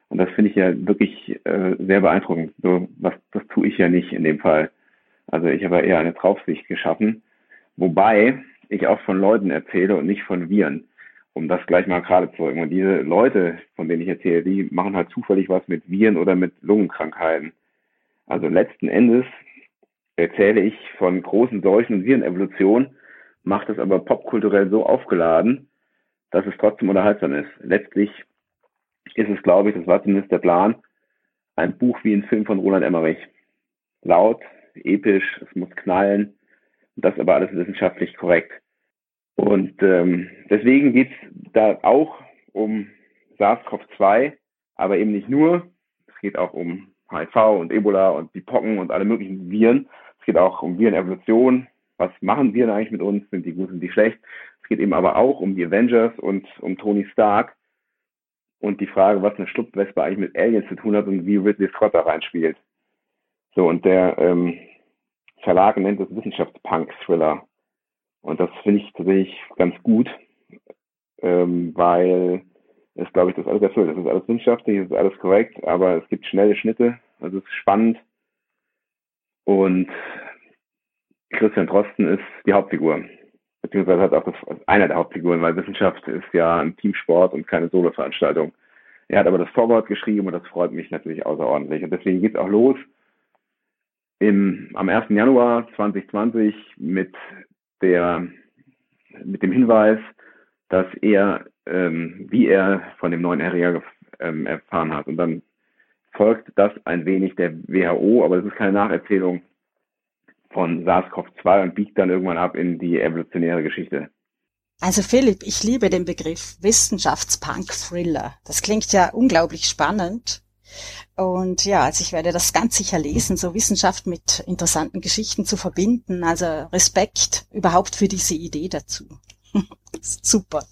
Und das finde ich ja wirklich äh, sehr beeindruckend. So, was, das tue ich ja nicht in dem Fall. Also ich habe eher eine Draufsicht geschaffen. Wobei ich auch von Leuten erzähle und nicht von Viren. Um das gleich mal gerade zu rücken. Und diese Leute, von denen ich erzähle, die machen halt zufällig was mit Viren oder mit Lungenkrankheiten. Also letzten Endes erzähle ich von großen Seuchen und Virenevolution, macht es aber popkulturell so aufgeladen, dass es trotzdem unterhaltsam ist. Letztlich ist es, glaube ich, das war zumindest der Plan, ein Buch wie ein Film von Roland Emmerich. Laut, episch, es muss knallen, das aber alles wissenschaftlich korrekt. Und ähm, deswegen geht es da auch um SARS-CoV-2, aber eben nicht nur. Es geht auch um HIV und Ebola und die Pocken und alle möglichen Viren. Es geht auch um Virenevolution. Was machen Viren eigentlich mit uns? Sind die gut, sind die schlecht? Es geht eben aber auch um die Avengers und um Tony Stark und die Frage, was eine Schlupfwespe eigentlich mit Aliens zu tun hat und wie Ridley Scott da reinspielt. So, und der ähm, Verlag nennt es Wissenschaftspunk-Thriller. Und das finde ich tatsächlich ganz gut, ähm, weil es, glaube ich, das alles erfüllt. Es ist alles wissenschaftlich, es ist alles korrekt, aber es gibt schnelle Schnitte, also es ist spannend. Und Christian Drosten ist die Hauptfigur beziehungsweise hat auch das, einer der Hauptfiguren, weil Wissenschaft ist ja ein Teamsport und keine Solo-Veranstaltung. Er hat aber das Vorwort geschrieben und das freut mich natürlich außerordentlich. Und deswegen geht es auch los im, am 1. Januar 2020 mit der, mit dem Hinweis, dass er ähm, wie er von dem neuen Erreger ähm, erfahren hat. Und dann folgt das ein wenig der WHO, aber das ist keine Nacherzählung von SARS-CoV-2 und biegt dann irgendwann ab in die evolutionäre Geschichte. Also Philipp, ich liebe den Begriff Wissenschaftspunk-Thriller. Das klingt ja unglaublich spannend. Und ja, also ich werde das ganz sicher lesen, so Wissenschaft mit interessanten Geschichten zu verbinden. Also Respekt überhaupt für diese Idee dazu. Super.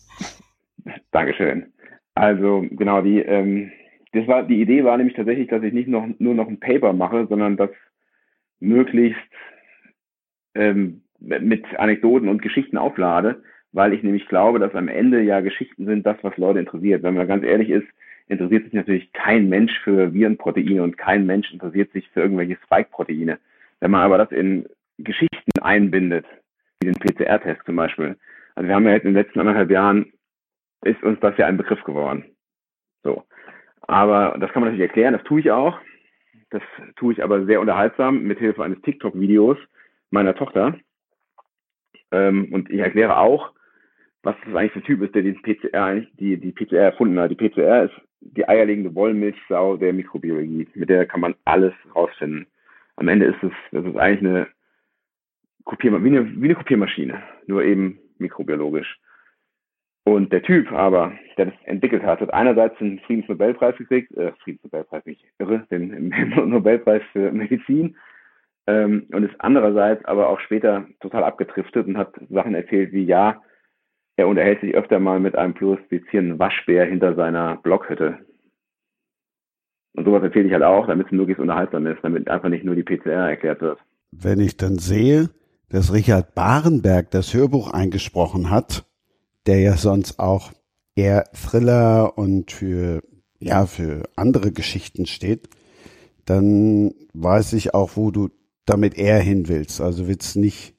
Dankeschön. Also genau, die, ähm, das war, die Idee war nämlich tatsächlich, dass ich nicht noch, nur noch ein Paper mache, sondern das möglichst ähm, mit Anekdoten und Geschichten auflade, weil ich nämlich glaube, dass am Ende ja Geschichten sind das, was Leute interessiert. Wenn man ganz ehrlich ist, interessiert sich natürlich kein Mensch für Virenproteine und kein Mensch interessiert sich für irgendwelche Spike-Proteine. Wenn man aber das in Geschichten einbindet, wie den PCR-Test zum Beispiel. Also wir haben ja jetzt in den letzten anderthalb Jahren ist uns das ja ein Begriff geworden. So. Aber das kann man natürlich erklären, das tue ich auch. Das tue ich aber sehr unterhaltsam mit Hilfe eines TikTok-Videos meiner Tochter. Ähm, und ich erkläre auch, was das eigentlich für ein Typ ist, der den PCR, die, die PCR erfunden hat. Die PCR ist die eierlegende Wollmilchsau der Mikrobiologie. Mit der kann man alles rausfinden. Am Ende ist es, das ist eigentlich eine Kopiermaschine, wie eine, wie eine Kopiermaschine, nur eben mikrobiologisch. Und der Typ aber, der das entwickelt hat, hat einerseits den Friedensnobelpreis gekriegt, äh, Friedensnobelpreis nicht irre, den, den Nobelpreis für Medizin, ähm, und ist andererseits aber auch später total abgetriftet und hat Sachen erzählt wie, ja, er unterhält sich öfter mal mit einem fluoreszierenden Waschbär hinter seiner Blockhütte. Und sowas erzähle ich halt auch, damit es möglichst unterhaltsam ist, damit einfach nicht nur die PCR erklärt wird. Wenn ich dann sehe, dass Richard Barenberg das Hörbuch eingesprochen hat, der ja sonst auch eher Thriller und für, ja, für andere Geschichten steht, dann weiß ich auch, wo du damit eher hin willst. Also willst nicht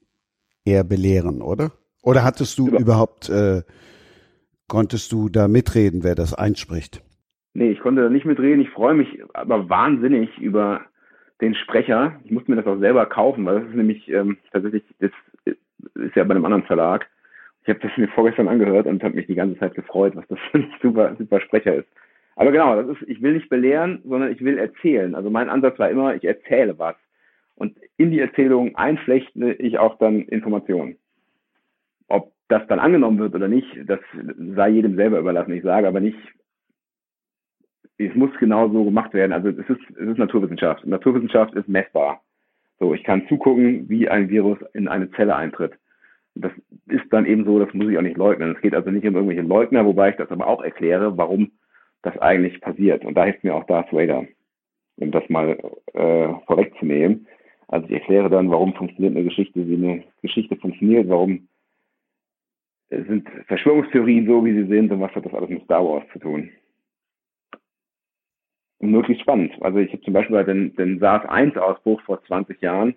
eher belehren, oder? Oder hattest du Über überhaupt, äh, konntest du da mitreden, wer das einspricht? Nee, ich konnte da nicht mitreden. Ich freue mich aber wahnsinnig über den Sprecher. Ich musste mir das auch selber kaufen, weil das ist nämlich ähm, tatsächlich, das ist ja bei einem anderen Verlag. Ich habe das mir vorgestern angehört und habe mich die ganze Zeit gefreut, was das für ein super, super Sprecher ist. Aber genau, das ist, ich will nicht belehren, sondern ich will erzählen. Also mein Ansatz war immer, ich erzähle was. Und in die Erzählung einflechte ich auch dann Informationen. Ob das dann angenommen wird oder nicht, das sei jedem selber überlassen. Ich sage aber nicht, es muss genau so gemacht werden. Also es ist, es ist Naturwissenschaft. Naturwissenschaft ist messbar. So, ich kann zugucken, wie ein Virus in eine Zelle eintritt. Das ist dann eben so, das muss ich auch nicht leugnen. Es geht also nicht um irgendwelche Leugner, wobei ich das aber auch erkläre, warum das eigentlich passiert. Und da hilft mir auch Darth Vader, um das mal äh, vorwegzunehmen. Also ich erkläre dann, warum funktioniert eine Geschichte, wie eine Geschichte funktioniert, warum sind Verschwörungstheorien so, wie sie sind und was hat das alles mit Star Wars zu tun. Und möglichst spannend. Also ich habe zum Beispiel den, den SARS-1-Ausbruch vor 20 Jahren,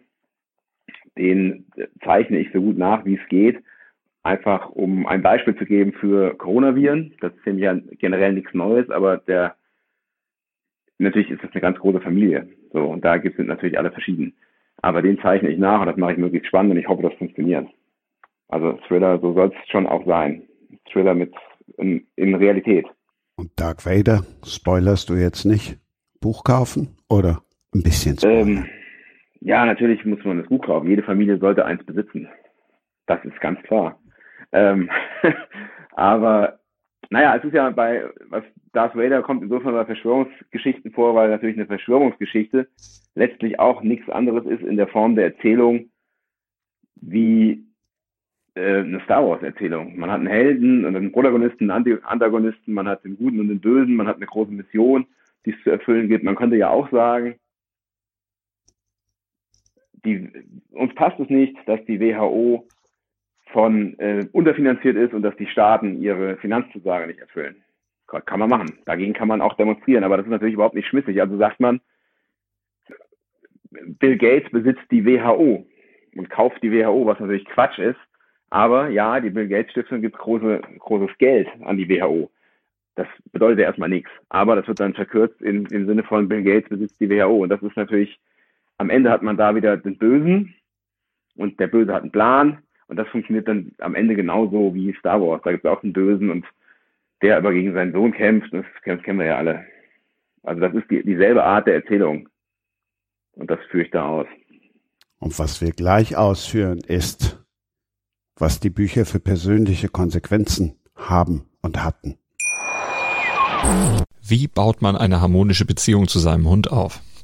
den zeichne ich so gut nach, wie es geht, einfach um ein Beispiel zu geben für Coronaviren. Das ist ja generell nichts Neues, aber der natürlich ist das eine ganz große Familie. So, und da gibt es natürlich alle verschieden. Aber den zeichne ich nach und das mache ich möglichst spannend und ich hoffe, das funktioniert. Also Thriller, so soll es schon auch sein. Thriller mit in, in Realität. Und Dark Vader, spoilerst du jetzt nicht? Buch kaufen oder ein bisschen spoilern? Ähm, ja, natürlich muss man das Buch kaufen. Jede Familie sollte eins besitzen. Das ist ganz klar. Ähm, aber naja, es ist ja bei, was Darth Vader kommt insofern bei Verschwörungsgeschichten vor, weil natürlich eine Verschwörungsgeschichte letztlich auch nichts anderes ist in der Form der Erzählung wie äh, eine Star Wars Erzählung. Man hat einen Helden und einen Protagonisten, einen Antagonisten, man hat den Guten und den Bösen, man hat eine große Mission, die es zu erfüllen gibt. Man könnte ja auch sagen, die, uns passt es nicht, dass die WHO von äh, unterfinanziert ist und dass die Staaten ihre Finanzzusage nicht erfüllen. Kann man machen. Dagegen kann man auch demonstrieren, aber das ist natürlich überhaupt nicht schmissig. Also sagt man, Bill Gates besitzt die WHO und kauft die WHO, was natürlich Quatsch ist. Aber ja, die Bill Gates Stiftung gibt große, großes Geld an die WHO. Das bedeutet ja erstmal nichts. Aber das wird dann verkürzt in, im Sinne von Bill Gates besitzt die WHO. Und das ist natürlich, am Ende hat man da wieder den Bösen und der Böse hat einen Plan und das funktioniert dann am Ende genauso wie Star Wars. Da gibt es auch einen Bösen und der aber gegen seinen Sohn kämpft, das, das kennen wir ja alle. Also das ist die, dieselbe Art der Erzählung. Und das führe ich da aus. Und was wir gleich ausführen, ist, was die Bücher für persönliche Konsequenzen haben und hatten. Wie baut man eine harmonische Beziehung zu seinem Hund auf?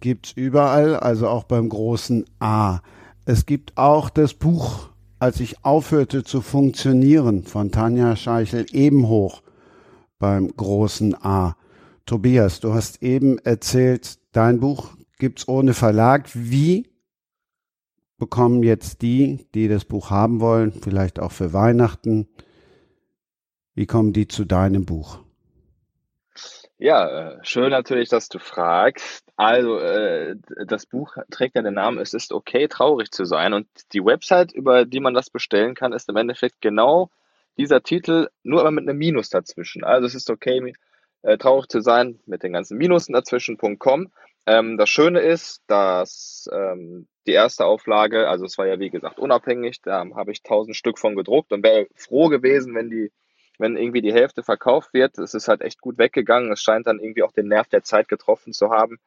gibt's überall, also auch beim großen A. Es gibt auch das Buch als ich aufhörte zu funktionieren von Tanja Scheichel eben hoch beim großen A. Tobias, du hast eben erzählt, dein Buch gibt's ohne Verlag. Wie bekommen jetzt die, die das Buch haben wollen, vielleicht auch für Weihnachten, wie kommen die zu deinem Buch? Ja, äh, schön natürlich, dass du fragst. Also, äh, das Buch trägt ja den Namen Es ist okay, traurig zu sein. Und die Website, über die man das bestellen kann, ist im Endeffekt genau dieser Titel, nur aber mit einem Minus dazwischen. Also, es ist okay, äh, traurig zu sein, mit den ganzen Minusen dazwischen.com. Ähm, das Schöne ist, dass ähm, die erste Auflage, also es war ja wie gesagt unabhängig, da habe ich tausend Stück von gedruckt und wäre froh gewesen, wenn die wenn irgendwie die Hälfte verkauft wird, es ist halt echt gut weggegangen. Es scheint dann irgendwie auch den Nerv der Zeit getroffen zu haben,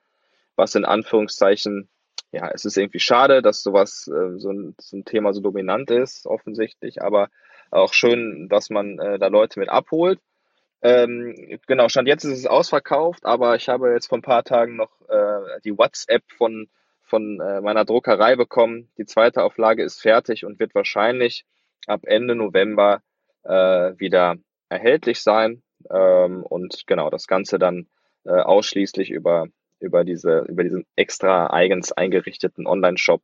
was in Anführungszeichen, ja, es ist irgendwie schade, dass sowas, äh, so, ein, so ein Thema so dominant ist, offensichtlich, aber auch schön, dass man äh, da Leute mit abholt. Ähm, genau, Stand jetzt ist es ausverkauft, aber ich habe jetzt vor ein paar Tagen noch äh, die WhatsApp von, von äh, meiner Druckerei bekommen. Die zweite Auflage ist fertig und wird wahrscheinlich ab Ende November äh, wieder erhältlich sein. Ähm, und genau, das Ganze dann äh, ausschließlich über, über, diese, über diesen extra eigens eingerichteten Online-Shop,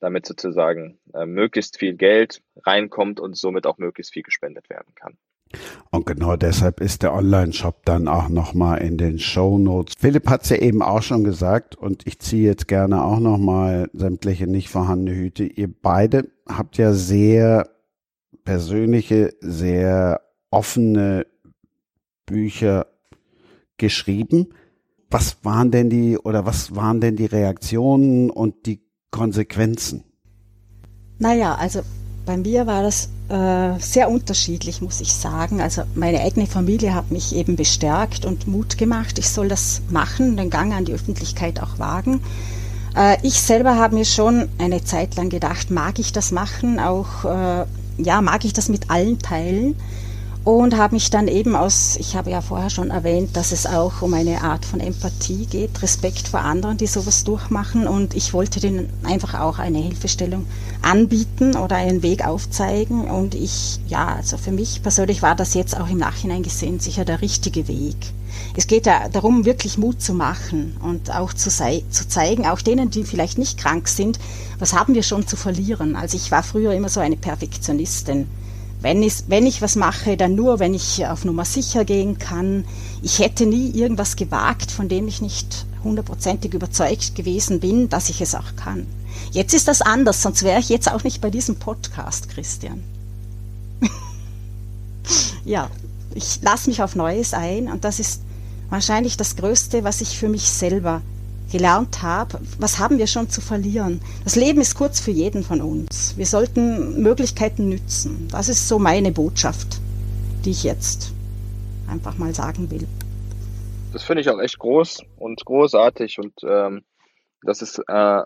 damit sozusagen äh, möglichst viel Geld reinkommt und somit auch möglichst viel gespendet werden kann. Und genau deshalb ist der Online-Shop dann auch nochmal in den Show Notes. Philipp hat es ja eben auch schon gesagt und ich ziehe jetzt gerne auch nochmal sämtliche nicht vorhandene Hüte. Ihr beide habt ja sehr persönliche, sehr offene Bücher geschrieben. Was waren denn die oder was waren denn die Reaktionen und die Konsequenzen? Naja, also bei mir war das äh, sehr unterschiedlich, muss ich sagen. Also meine eigene Familie hat mich eben bestärkt und Mut gemacht. Ich soll das machen, den Gang an die Öffentlichkeit auch wagen. Äh, ich selber habe mir schon eine Zeit lang gedacht, mag ich das machen, auch äh, ja, mag ich das mit allen teilen und habe mich dann eben aus, ich habe ja vorher schon erwähnt, dass es auch um eine Art von Empathie geht, Respekt vor anderen, die sowas durchmachen und ich wollte denen einfach auch eine Hilfestellung anbieten oder einen Weg aufzeigen und ich, ja, also für mich persönlich war das jetzt auch im Nachhinein gesehen sicher der richtige Weg. Es geht ja darum, wirklich Mut zu machen und auch zu, zu zeigen, auch denen, die vielleicht nicht krank sind, was haben wir schon zu verlieren. Also ich war früher immer so eine Perfektionistin wenn ich, wenn ich was mache, dann nur, wenn ich auf Nummer sicher gehen kann. Ich hätte nie irgendwas gewagt, von dem ich nicht hundertprozentig überzeugt gewesen bin, dass ich es auch kann. Jetzt ist das anders, sonst wäre ich jetzt auch nicht bei diesem Podcast, Christian. ja, ich lasse mich auf Neues ein und das ist wahrscheinlich das Größte, was ich für mich selber gelernt habe, was haben wir schon zu verlieren? Das Leben ist kurz für jeden von uns. Wir sollten Möglichkeiten nützen. Das ist so meine Botschaft, die ich jetzt einfach mal sagen will. Das finde ich auch echt groß und großartig und ähm, das ist äh,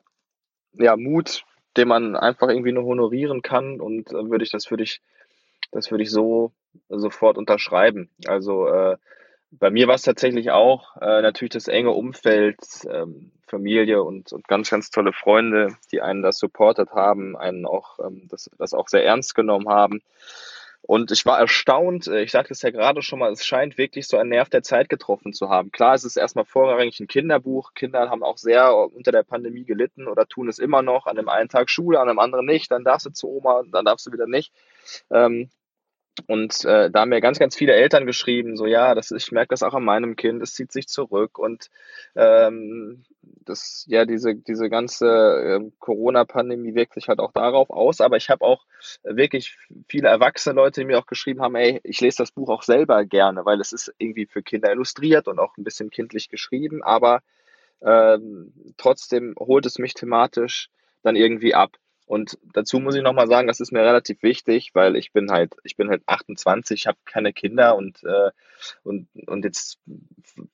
ja Mut, den man einfach irgendwie nur honorieren kann und äh, würde ich das würde ich das würde ich so sofort unterschreiben. Also äh, bei mir war es tatsächlich auch äh, natürlich das enge Umfeld, ähm, Familie und, und ganz, ganz tolle Freunde, die einen das supportet haben, einen auch ähm, das, das auch sehr ernst genommen haben. Und ich war erstaunt, äh, ich sagte es ja gerade schon mal, es scheint wirklich so ein Nerv der Zeit getroffen zu haben. Klar, es ist erstmal vorrangig ein Kinderbuch. Kinder haben auch sehr unter der Pandemie gelitten oder tun es immer noch. An dem einen Tag Schule, an dem anderen nicht. Dann darfst du zu Oma, dann darfst du wieder nicht. Ähm, Und äh, da haben mir ganz, ganz viele Eltern geschrieben, so ja, das, ich merke das auch an meinem Kind, es zieht sich zurück und ähm, das, ja, diese, diese ganze äh, Corona-Pandemie wirkt sich halt auch darauf aus. Aber ich habe auch wirklich viele erwachsene Leute, die mir auch geschrieben haben, ey, ich lese das Buch auch selber gerne, weil es ist irgendwie für Kinder illustriert und auch ein bisschen kindlich geschrieben, aber ähm, trotzdem holt es mich thematisch dann irgendwie ab. Und dazu muss ich nochmal sagen, das ist mir relativ wichtig, weil ich bin halt, ich bin halt 28, habe keine Kinder und, äh, und, und jetzt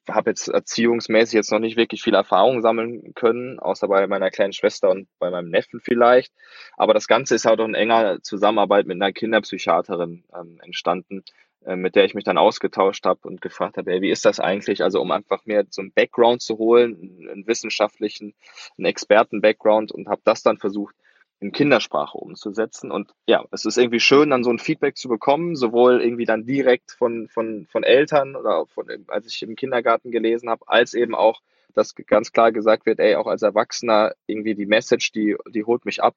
habe jetzt erziehungsmäßig jetzt noch nicht wirklich viel Erfahrung sammeln können, außer bei meiner kleinen Schwester und bei meinem Neffen vielleicht. Aber das Ganze ist halt auch in enger Zusammenarbeit mit einer Kinderpsychiaterin ähm, entstanden, äh, mit der ich mich dann ausgetauscht habe und gefragt habe, ey, wie ist das eigentlich? Also um einfach mir so einen Background zu holen, einen wissenschaftlichen, einen Experten-Background und habe das dann versucht, in Kindersprache umzusetzen. Und ja, es ist irgendwie schön, dann so ein Feedback zu bekommen, sowohl irgendwie dann direkt von, von, von Eltern oder von, als ich im Kindergarten gelesen habe, als eben auch, dass ganz klar gesagt wird, ey, auch als Erwachsener irgendwie die Message, die, die holt mich ab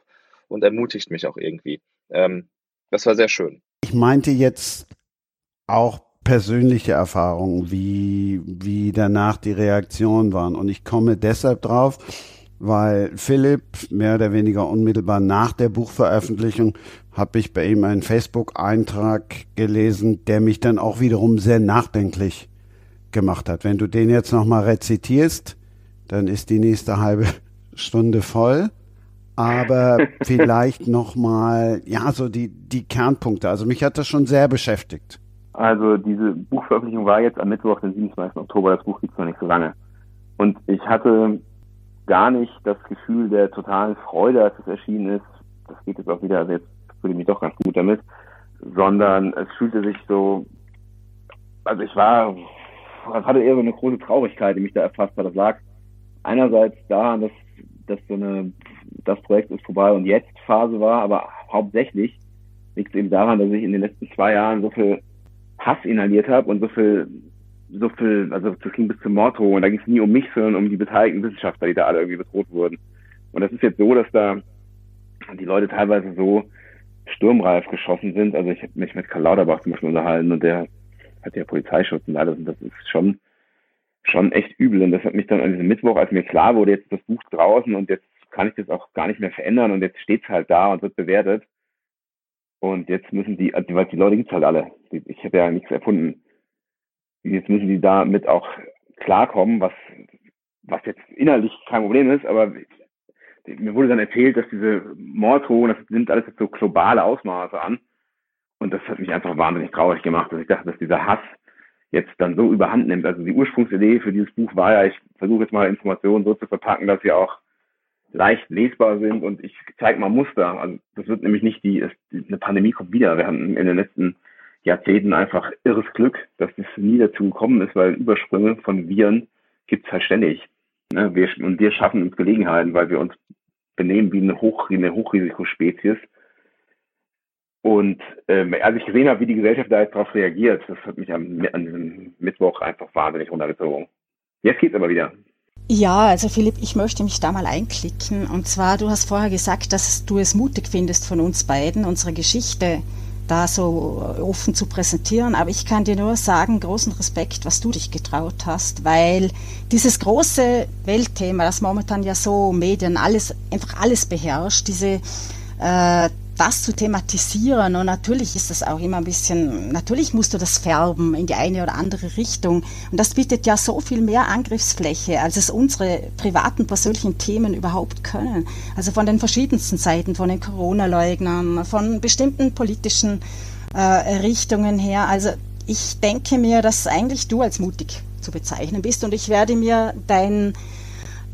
und ermutigt mich auch irgendwie. Ähm, das war sehr schön. Ich meinte jetzt auch persönliche Erfahrungen, wie, wie danach die Reaktionen waren. Und ich komme deshalb drauf, weil Philipp mehr oder weniger unmittelbar nach der Buchveröffentlichung habe ich bei ihm einen Facebook-Eintrag gelesen, der mich dann auch wiederum sehr nachdenklich gemacht hat. Wenn du den jetzt nochmal rezitierst, dann ist die nächste halbe Stunde voll. Aber vielleicht nochmal, ja, so die, die Kernpunkte. Also mich hat das schon sehr beschäftigt. Also diese Buchveröffentlichung war jetzt am Mittwoch, den 27. Oktober. Das Buch gibt es noch nicht so lange. Und ich hatte gar nicht das Gefühl der totalen Freude, als es erschienen ist. Das geht jetzt auch wieder, also jetzt fühle ich mich doch ganz gut damit, sondern es fühlte sich so, also ich war, es hatte eher so eine große Traurigkeit, die mich da erfasst hat. Das lag einerseits daran, dass, dass so eine, das Projekt ist vorbei und jetzt Phase war, aber hauptsächlich liegt es eben daran, dass ich in den letzten zwei Jahren so viel Hass inhaliert habe und so viel so viel, also das ging bis zum Morddrohung da ging es nie um mich, sondern um die beteiligten Wissenschaftler, die da alle irgendwie bedroht wurden. Und das ist jetzt so, dass da die Leute teilweise so sturmreif geschossen sind. Also ich habe mich mit Karl Lauterbach zum Beispiel unterhalten und der hat ja Polizeischutz und alles und das ist schon schon echt übel. Und das hat mich dann an diesem Mittwoch, als mir klar wurde, jetzt ist das Buch draußen und jetzt kann ich das auch gar nicht mehr verändern und jetzt steht's halt da und wird bewertet. Und jetzt müssen die, weil die Leute gibt's halt alle. Ich habe ja nichts erfunden. Jetzt müssen die damit auch klarkommen, was, was jetzt innerlich kein Problem ist, aber mir wurde dann erzählt, dass diese Morddrohungen, das nimmt alles jetzt so globale Ausmaße an. Und das hat mich einfach wahnsinnig traurig gemacht, dass ich dachte, dass dieser Hass jetzt dann so überhand nimmt. Also die Ursprungsidee für dieses Buch war ja, ich versuche jetzt mal Informationen so zu verpacken, dass sie auch leicht lesbar sind und ich zeige mal Muster. Also das wird nämlich nicht die, eine Pandemie kommt wieder. Wir haben in den letzten Jahrzehnten einfach irres Glück, dass das nie dazu gekommen ist, weil Übersprünge von Viren gibt es halt ständig. Ne? Wir, und wir schaffen uns Gelegenheiten, weil wir uns benehmen wie eine, Hoch, eine Hochrisikospezies. Und ähm, als ich gesehen habe, wie die Gesellschaft da jetzt darauf reagiert, das hat mich am, an diesem Mittwoch einfach wahnsinnig runtergezogen. Jetzt geht's aber wieder. Ja, also Philipp, ich möchte mich da mal einklicken. Und zwar, du hast vorher gesagt, dass du es mutig findest von uns beiden, unsere Geschichte da so offen zu präsentieren. Aber ich kann dir nur sagen, großen Respekt, was du dich getraut hast, weil dieses große Weltthema, das momentan ja so Medien alles, einfach alles beherrscht, diese äh, das zu thematisieren. Und natürlich ist das auch immer ein bisschen, natürlich musst du das färben in die eine oder andere Richtung. Und das bietet ja so viel mehr Angriffsfläche, als es unsere privaten, persönlichen Themen überhaupt können. Also von den verschiedensten Seiten, von den Corona-Leugnern, von bestimmten politischen äh, Richtungen her. Also ich denke mir, dass eigentlich du als mutig zu bezeichnen bist und ich werde mir dein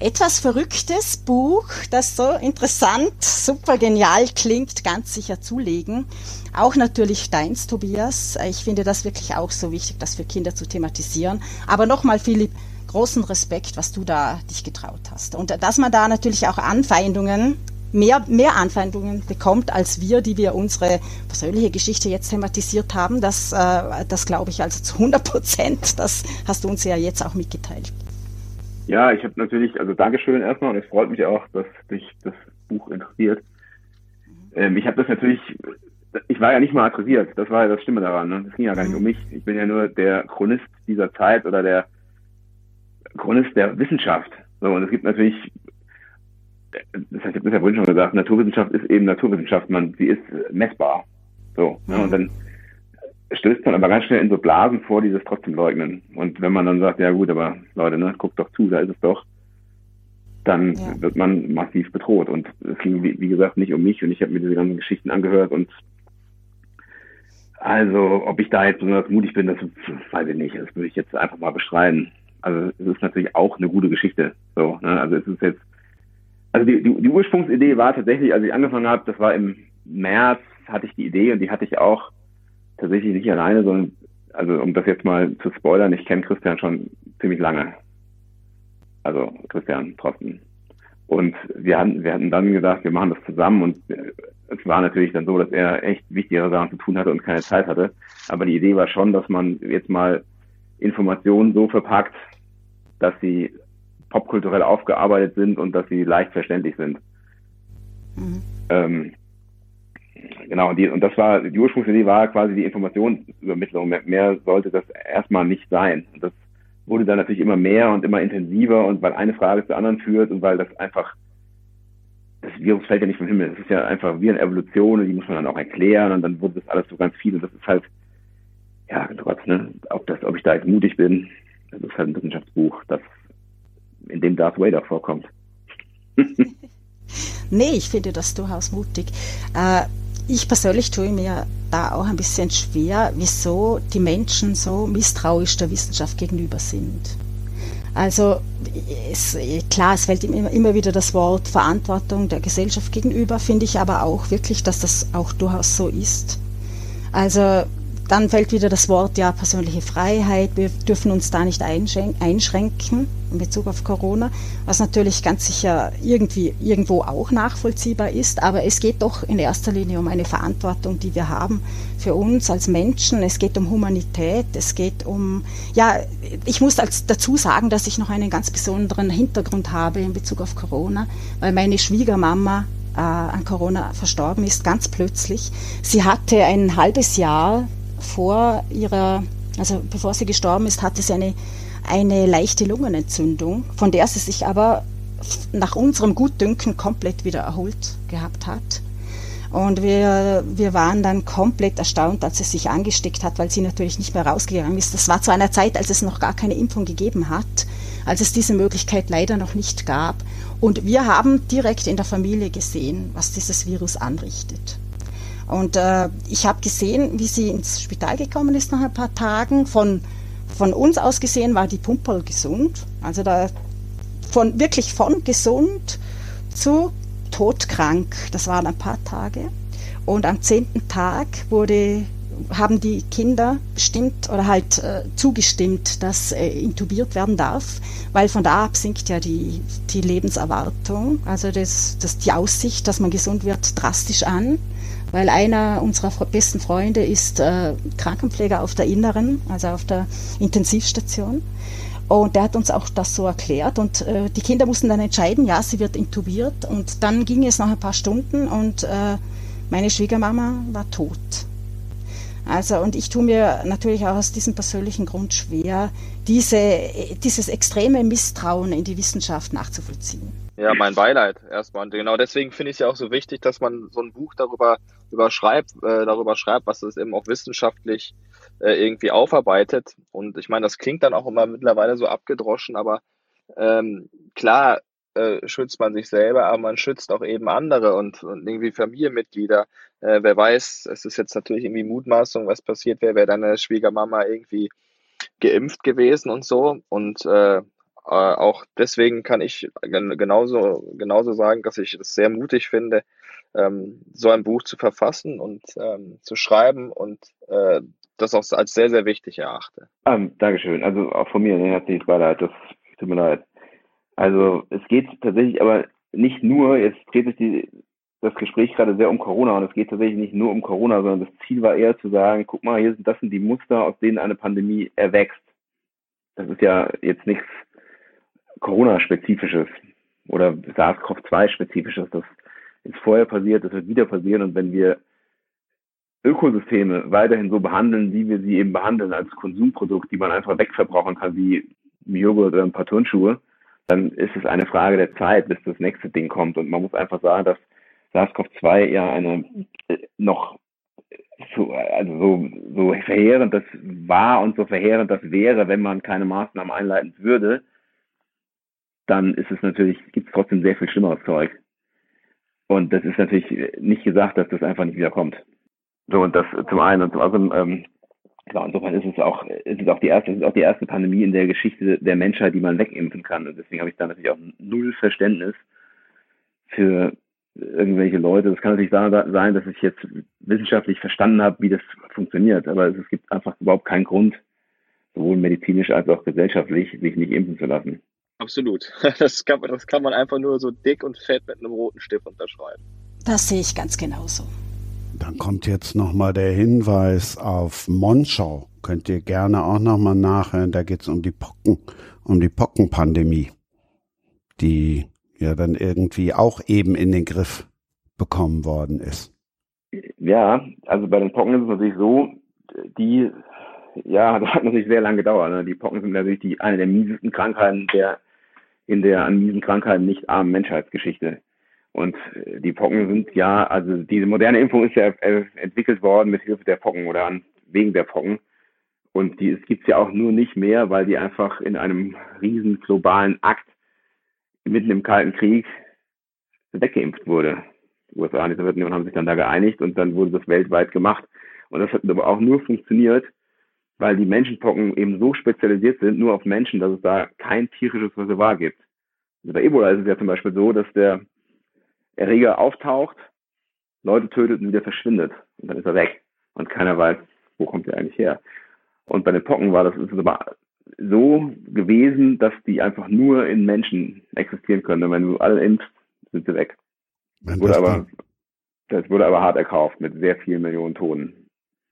etwas verrücktes Buch, das so interessant, super genial klingt, ganz sicher zulegen. Auch natürlich deins, Tobias. Ich finde das wirklich auch so wichtig, das für Kinder zu thematisieren. Aber nochmal, Philipp, großen Respekt, was du da dich getraut hast. Und dass man da natürlich auch Anfeindungen, mehr, mehr Anfeindungen bekommt als wir, die wir unsere persönliche Geschichte jetzt thematisiert haben, das, äh, das glaube ich also zu 100 Prozent. Das hast du uns ja jetzt auch mitgeteilt. Ja, ich habe natürlich, also Dankeschön erstmal und es freut mich auch, dass dich das Buch interessiert. Ähm, ich habe das natürlich, ich, war ja nicht mal adressiert. Das war ja das Stimme daran. Ne? Das ging ja gar nicht um mich. Ich bin ja nur der Chronist dieser Zeit oder der Chronist der Wissenschaft. So, und es gibt natürlich, das heißt, ich habe ja vorhin schon gesagt, Naturwissenschaft ist eben Naturwissenschaft. Man, sie ist messbar. So, ne? und dann stößt man aber ganz schnell in so Blasen vor, die das trotzdem leugnen. Und wenn man dann sagt, ja gut, aber Leute, ne, guckt doch zu, da ist es doch, dann ja. wird man massiv bedroht. Und es ging, wie, wie, gesagt, nicht um mich und ich habe mir diese ganzen Geschichten angehört und also, ob ich da jetzt besonders mutig bin, das weiß ich nicht. Das würde ich jetzt einfach mal bestreiten. Also, es ist natürlich auch eine gute Geschichte. So, ne? Also, es ist jetzt, also die, die, die Ursprungsidee war tatsächlich, als ich angefangen habe, das war im März, hatte ich die Idee und die hatte ich auch tatsächlich nicht alleine, sondern, also um das jetzt mal zu spoilern, ich kenne Christian schon ziemlich lange. Also Christian Trosten. Und wir hatten, wir hatten dann gedacht, wir machen das zusammen und äh, es war natürlich dann so, dass er echt wichtigere Sachen zu tun hatte und keine Zeit hatte. Aber die Idee war schon, dass man jetzt mal Informationen so verpackt, dass sie popkulturell aufgearbeitet sind und dass sie leicht verständlich sind. Mhm. Ähm, genau, und, die, und das war, die Ursprungsidee war quasi die Informationsübermittlung. Mehr, mehr sollte das erstmal nicht sein. Und das wurde dann natürlich immer mehr und immer intensiver und weil eine Frage zur anderen führt und weil das einfach, das Virus fällt ja nicht vom Himmel. Es ist ja einfach wie eine Evolution und die muss man dann auch erklären und dann wurde das alles so ganz viel und das ist halt, ja, Gott, ne, ob das, ob ich da jetzt mutig bin, das ist halt ein Wissenschaftsbuch, das, in dem Darth Vader vorkommt. nee, ich finde das durchaus mutig. Äh, ich persönlich tue mir da auch ein bisschen schwer, wieso die Menschen so misstrauisch der Wissenschaft gegenüber sind. Also es, klar, es fällt immer, immer wieder das Wort Verantwortung der Gesellschaft gegenüber, finde ich aber auch wirklich, dass das auch durchaus so ist. Also dann fällt wieder das Wort ja persönliche Freiheit. Wir dürfen uns da nicht einschränken in Bezug auf Corona, was natürlich ganz sicher irgendwie irgendwo auch nachvollziehbar ist. Aber es geht doch in erster Linie um eine Verantwortung, die wir haben für uns als Menschen. Es geht um Humanität. Es geht um ja, ich muss als, dazu sagen, dass ich noch einen ganz besonderen Hintergrund habe in Bezug auf Corona, weil meine Schwiegermama äh, an Corona verstorben ist, ganz plötzlich. Sie hatte ein halbes Jahr vor ihrer, also bevor sie gestorben ist, hatte sie eine, eine leichte Lungenentzündung, von der sie sich aber nach unserem Gutdünken komplett wieder erholt gehabt hat. Und wir, wir waren dann komplett erstaunt, als sie sich angesteckt hat, weil sie natürlich nicht mehr rausgegangen ist. Das war zu einer Zeit, als es noch gar keine Impfung gegeben hat, als es diese Möglichkeit leider noch nicht gab. Und wir haben direkt in der Familie gesehen, was dieses Virus anrichtet. Und äh, ich habe gesehen, wie sie ins Spital gekommen ist nach ein paar Tagen. Von, von uns aus gesehen war die Pumperl gesund. Also da von wirklich von gesund zu todkrank. Das waren ein paar Tage. Und am zehnten Tag wurde haben die Kinder bestimmt oder halt äh, zugestimmt, dass äh, intubiert werden darf, weil von da ab sinkt ja die, die Lebenserwartung, also das, das, die Aussicht, dass man gesund wird, drastisch an weil einer unserer besten Freunde ist äh, Krankenpfleger auf der Inneren, also auf der Intensivstation. Und der hat uns auch das so erklärt. Und äh, die Kinder mussten dann entscheiden, ja, sie wird intubiert. Und dann ging es nach ein paar Stunden und äh, meine Schwiegermama war tot. Also, und ich tue mir natürlich auch aus diesem persönlichen Grund schwer, diese, dieses extreme Misstrauen in die Wissenschaft nachzuvollziehen. Ja, mein Beileid erstmal. Und genau deswegen finde ich es ja auch so wichtig, dass man so ein Buch darüber überschreibt, äh, darüber schreibt, was es eben auch wissenschaftlich äh, irgendwie aufarbeitet. Und ich meine, das klingt dann auch immer mittlerweile so abgedroschen, aber ähm, klar äh, schützt man sich selber, aber man schützt auch eben andere und, und irgendwie Familienmitglieder. Äh, wer weiß, es ist jetzt natürlich irgendwie Mutmaßung, was passiert wäre, wäre deine Schwiegermama irgendwie geimpft gewesen und so. Und äh, äh, auch deswegen kann ich genauso, genauso sagen, dass ich es sehr mutig finde, ähm, so ein Buch zu verfassen und ähm, zu schreiben und äh, das auch als sehr, sehr wichtig erachte. Ähm, Dankeschön. Also auch von mir herzliches Beileid. Das tut mir leid. Also es geht tatsächlich aber nicht nur, jetzt dreht sich die, das Gespräch gerade sehr um Corona und es geht tatsächlich nicht nur um Corona, sondern das Ziel war eher zu sagen, guck mal, hier sind das sind die Muster, aus denen eine Pandemie erwächst. Das ist ja jetzt nichts Corona-spezifisches oder SARS-CoV-2-spezifisches. Das ist vorher passiert, das wird wieder passieren und wenn wir Ökosysteme weiterhin so behandeln, wie wir sie eben behandeln als Konsumprodukt, die man einfach wegverbrauchen kann, wie Joghurt oder ein paar Turnschuhe, dann ist es eine Frage der Zeit, bis das nächste Ding kommt. Und man muss einfach sagen, dass SARS-CoV-2 ja eine äh, noch so, also so, so verheerend das war und so verheerend das wäre, wenn man keine Maßnahmen einleiten würde, dann ist es natürlich, gibt es trotzdem sehr viel schlimmeres Zeug. Und das ist natürlich nicht gesagt, dass das einfach nicht wiederkommt. So, und das zum einen und zum anderen, ähm, genau, insofern ist es auch, ist es auch die erste, ist auch die erste Pandemie in der Geschichte der Menschheit, die man wegimpfen kann. Und deswegen habe ich da natürlich auch null Verständnis für irgendwelche Leute. Es kann natürlich sein, dass ich jetzt wissenschaftlich verstanden habe, wie das funktioniert, aber es gibt einfach überhaupt keinen Grund, sowohl medizinisch als auch gesellschaftlich, sich nicht impfen zu lassen. Absolut. Das kann, das kann man einfach nur so dick und fett mit einem roten Stift unterschreiben. Das sehe ich ganz genauso. Dann kommt jetzt nochmal der Hinweis auf Monschau. Könnt ihr gerne auch nochmal nachhören. Da geht es um die Pocken, um die Pockenpandemie, die ja dann irgendwie auch eben in den Griff bekommen worden ist. Ja, also bei den Pocken ist es natürlich so, die, ja, das hat natürlich sehr lange gedauert. Ne? Die Pocken sind natürlich die, eine der miesesten Krankheiten der in der an miesen Krankheiten nicht armen Menschheitsgeschichte. Und äh, die Pocken sind ja, also diese moderne Impfung ist ja äh, entwickelt worden mit Hilfe der Pocken oder an, wegen der Pocken. Und die es gibt's ja auch nur nicht mehr, weil die einfach in einem riesen globalen Akt mitten im Kalten Krieg weggeimpft wurde. Die USA und die Sowjetunion haben sich dann da geeinigt und dann wurde das weltweit gemacht. Und das hat aber auch nur funktioniert, weil die Menschenpocken eben so spezialisiert sind, nur auf Menschen, dass es da kein tierisches Reservoir gibt. Also bei Ebola ist es ja zum Beispiel so, dass der Erreger auftaucht, Leute tötet und wieder verschwindet. Und dann ist er weg. Und keiner weiß, wo kommt er eigentlich her. Und bei den Pocken war das ist aber so gewesen, dass die einfach nur in Menschen existieren können. Und wenn du alle impfst, sind sie weg. Das wurde, aber, das wurde aber hart erkauft mit sehr vielen Millionen Toten.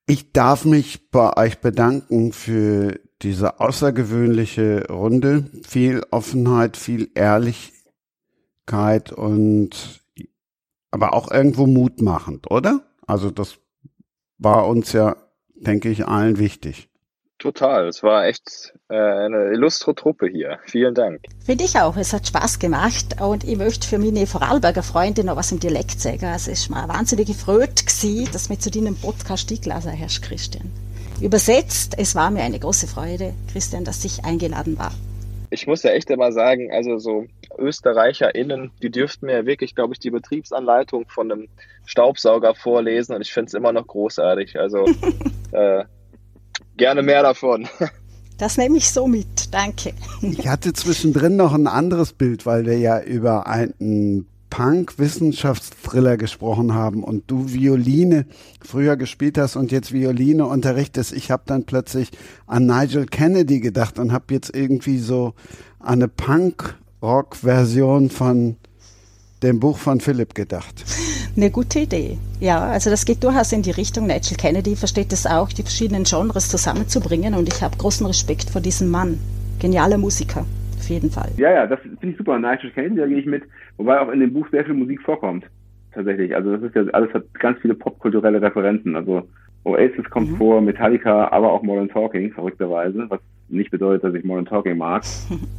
Ich darf mich bei euch bedanken für diese außergewöhnliche Runde. Viel Offenheit, viel Ehrlichkeit und aber auch irgendwo mutmachend, oder? Also das war uns ja, denke ich, allen wichtig. Total. Es war echt äh, eine illustre Truppe hier. Vielen Dank. Finde ich auch. Es hat Spaß gemacht und ich möchte für meine Vorarlberger Freunde noch was im Dialekt sagen. Also es ist mir wahnsinnig gefreut gewesen, dass wir zu deinem Podcast eingeladen hast, Christian. Übersetzt, es war mir eine große Freude, Christian, dass ich eingeladen war. Ich muss ja echt immer sagen, also so ÖsterreicherInnen, die dürften mir wirklich, glaube ich, die Betriebsanleitung von einem Staubsauger vorlesen und ich finde es immer noch großartig. Also äh, Gerne mehr davon. Das nehme ich so mit, danke. Ich hatte zwischendrin noch ein anderes Bild, weil wir ja über einen Punk-Wissenschaftsthriller gesprochen haben und du Violine früher gespielt hast und jetzt Violine unterrichtest. Ich habe dann plötzlich an Nigel Kennedy gedacht und habe jetzt irgendwie so eine Punk-Rock-Version von dem Buch von Philipp gedacht. Eine gute Idee. Ja, also das geht durchaus in die Richtung. Nigel Kennedy versteht es auch, die verschiedenen Genres zusammenzubringen und ich habe großen Respekt vor diesem Mann. Genialer Musiker, auf jeden Fall. Ja, ja, das finde ich super. Nigel Kennedy, da gehe ich mit, wobei auch in dem Buch sehr viel Musik vorkommt. Tatsächlich. Also das ist ja alles hat ganz viele popkulturelle Referenzen. Also Oasis kommt mhm. vor, Metallica, aber auch Modern Talking, verrückterweise, was nicht bedeutet, dass ich Modern Talking mag.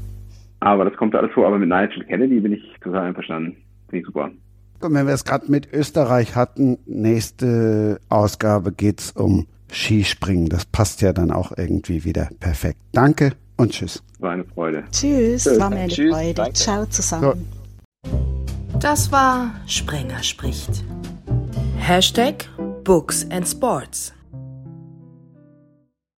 aber das kommt alles vor. Aber mit Nigel Kennedy bin ich total einverstanden. Finde ich super. Und wenn wir es gerade mit Österreich hatten, nächste Ausgabe geht es um Skispringen. Das passt ja dann auch irgendwie wieder perfekt. Danke und tschüss. War eine Freude. Tschüss, tschüss. war mir eine tschüss, Freude. Danke. Ciao zusammen. Das war Sprenger spricht. Hashtag Books and Sports.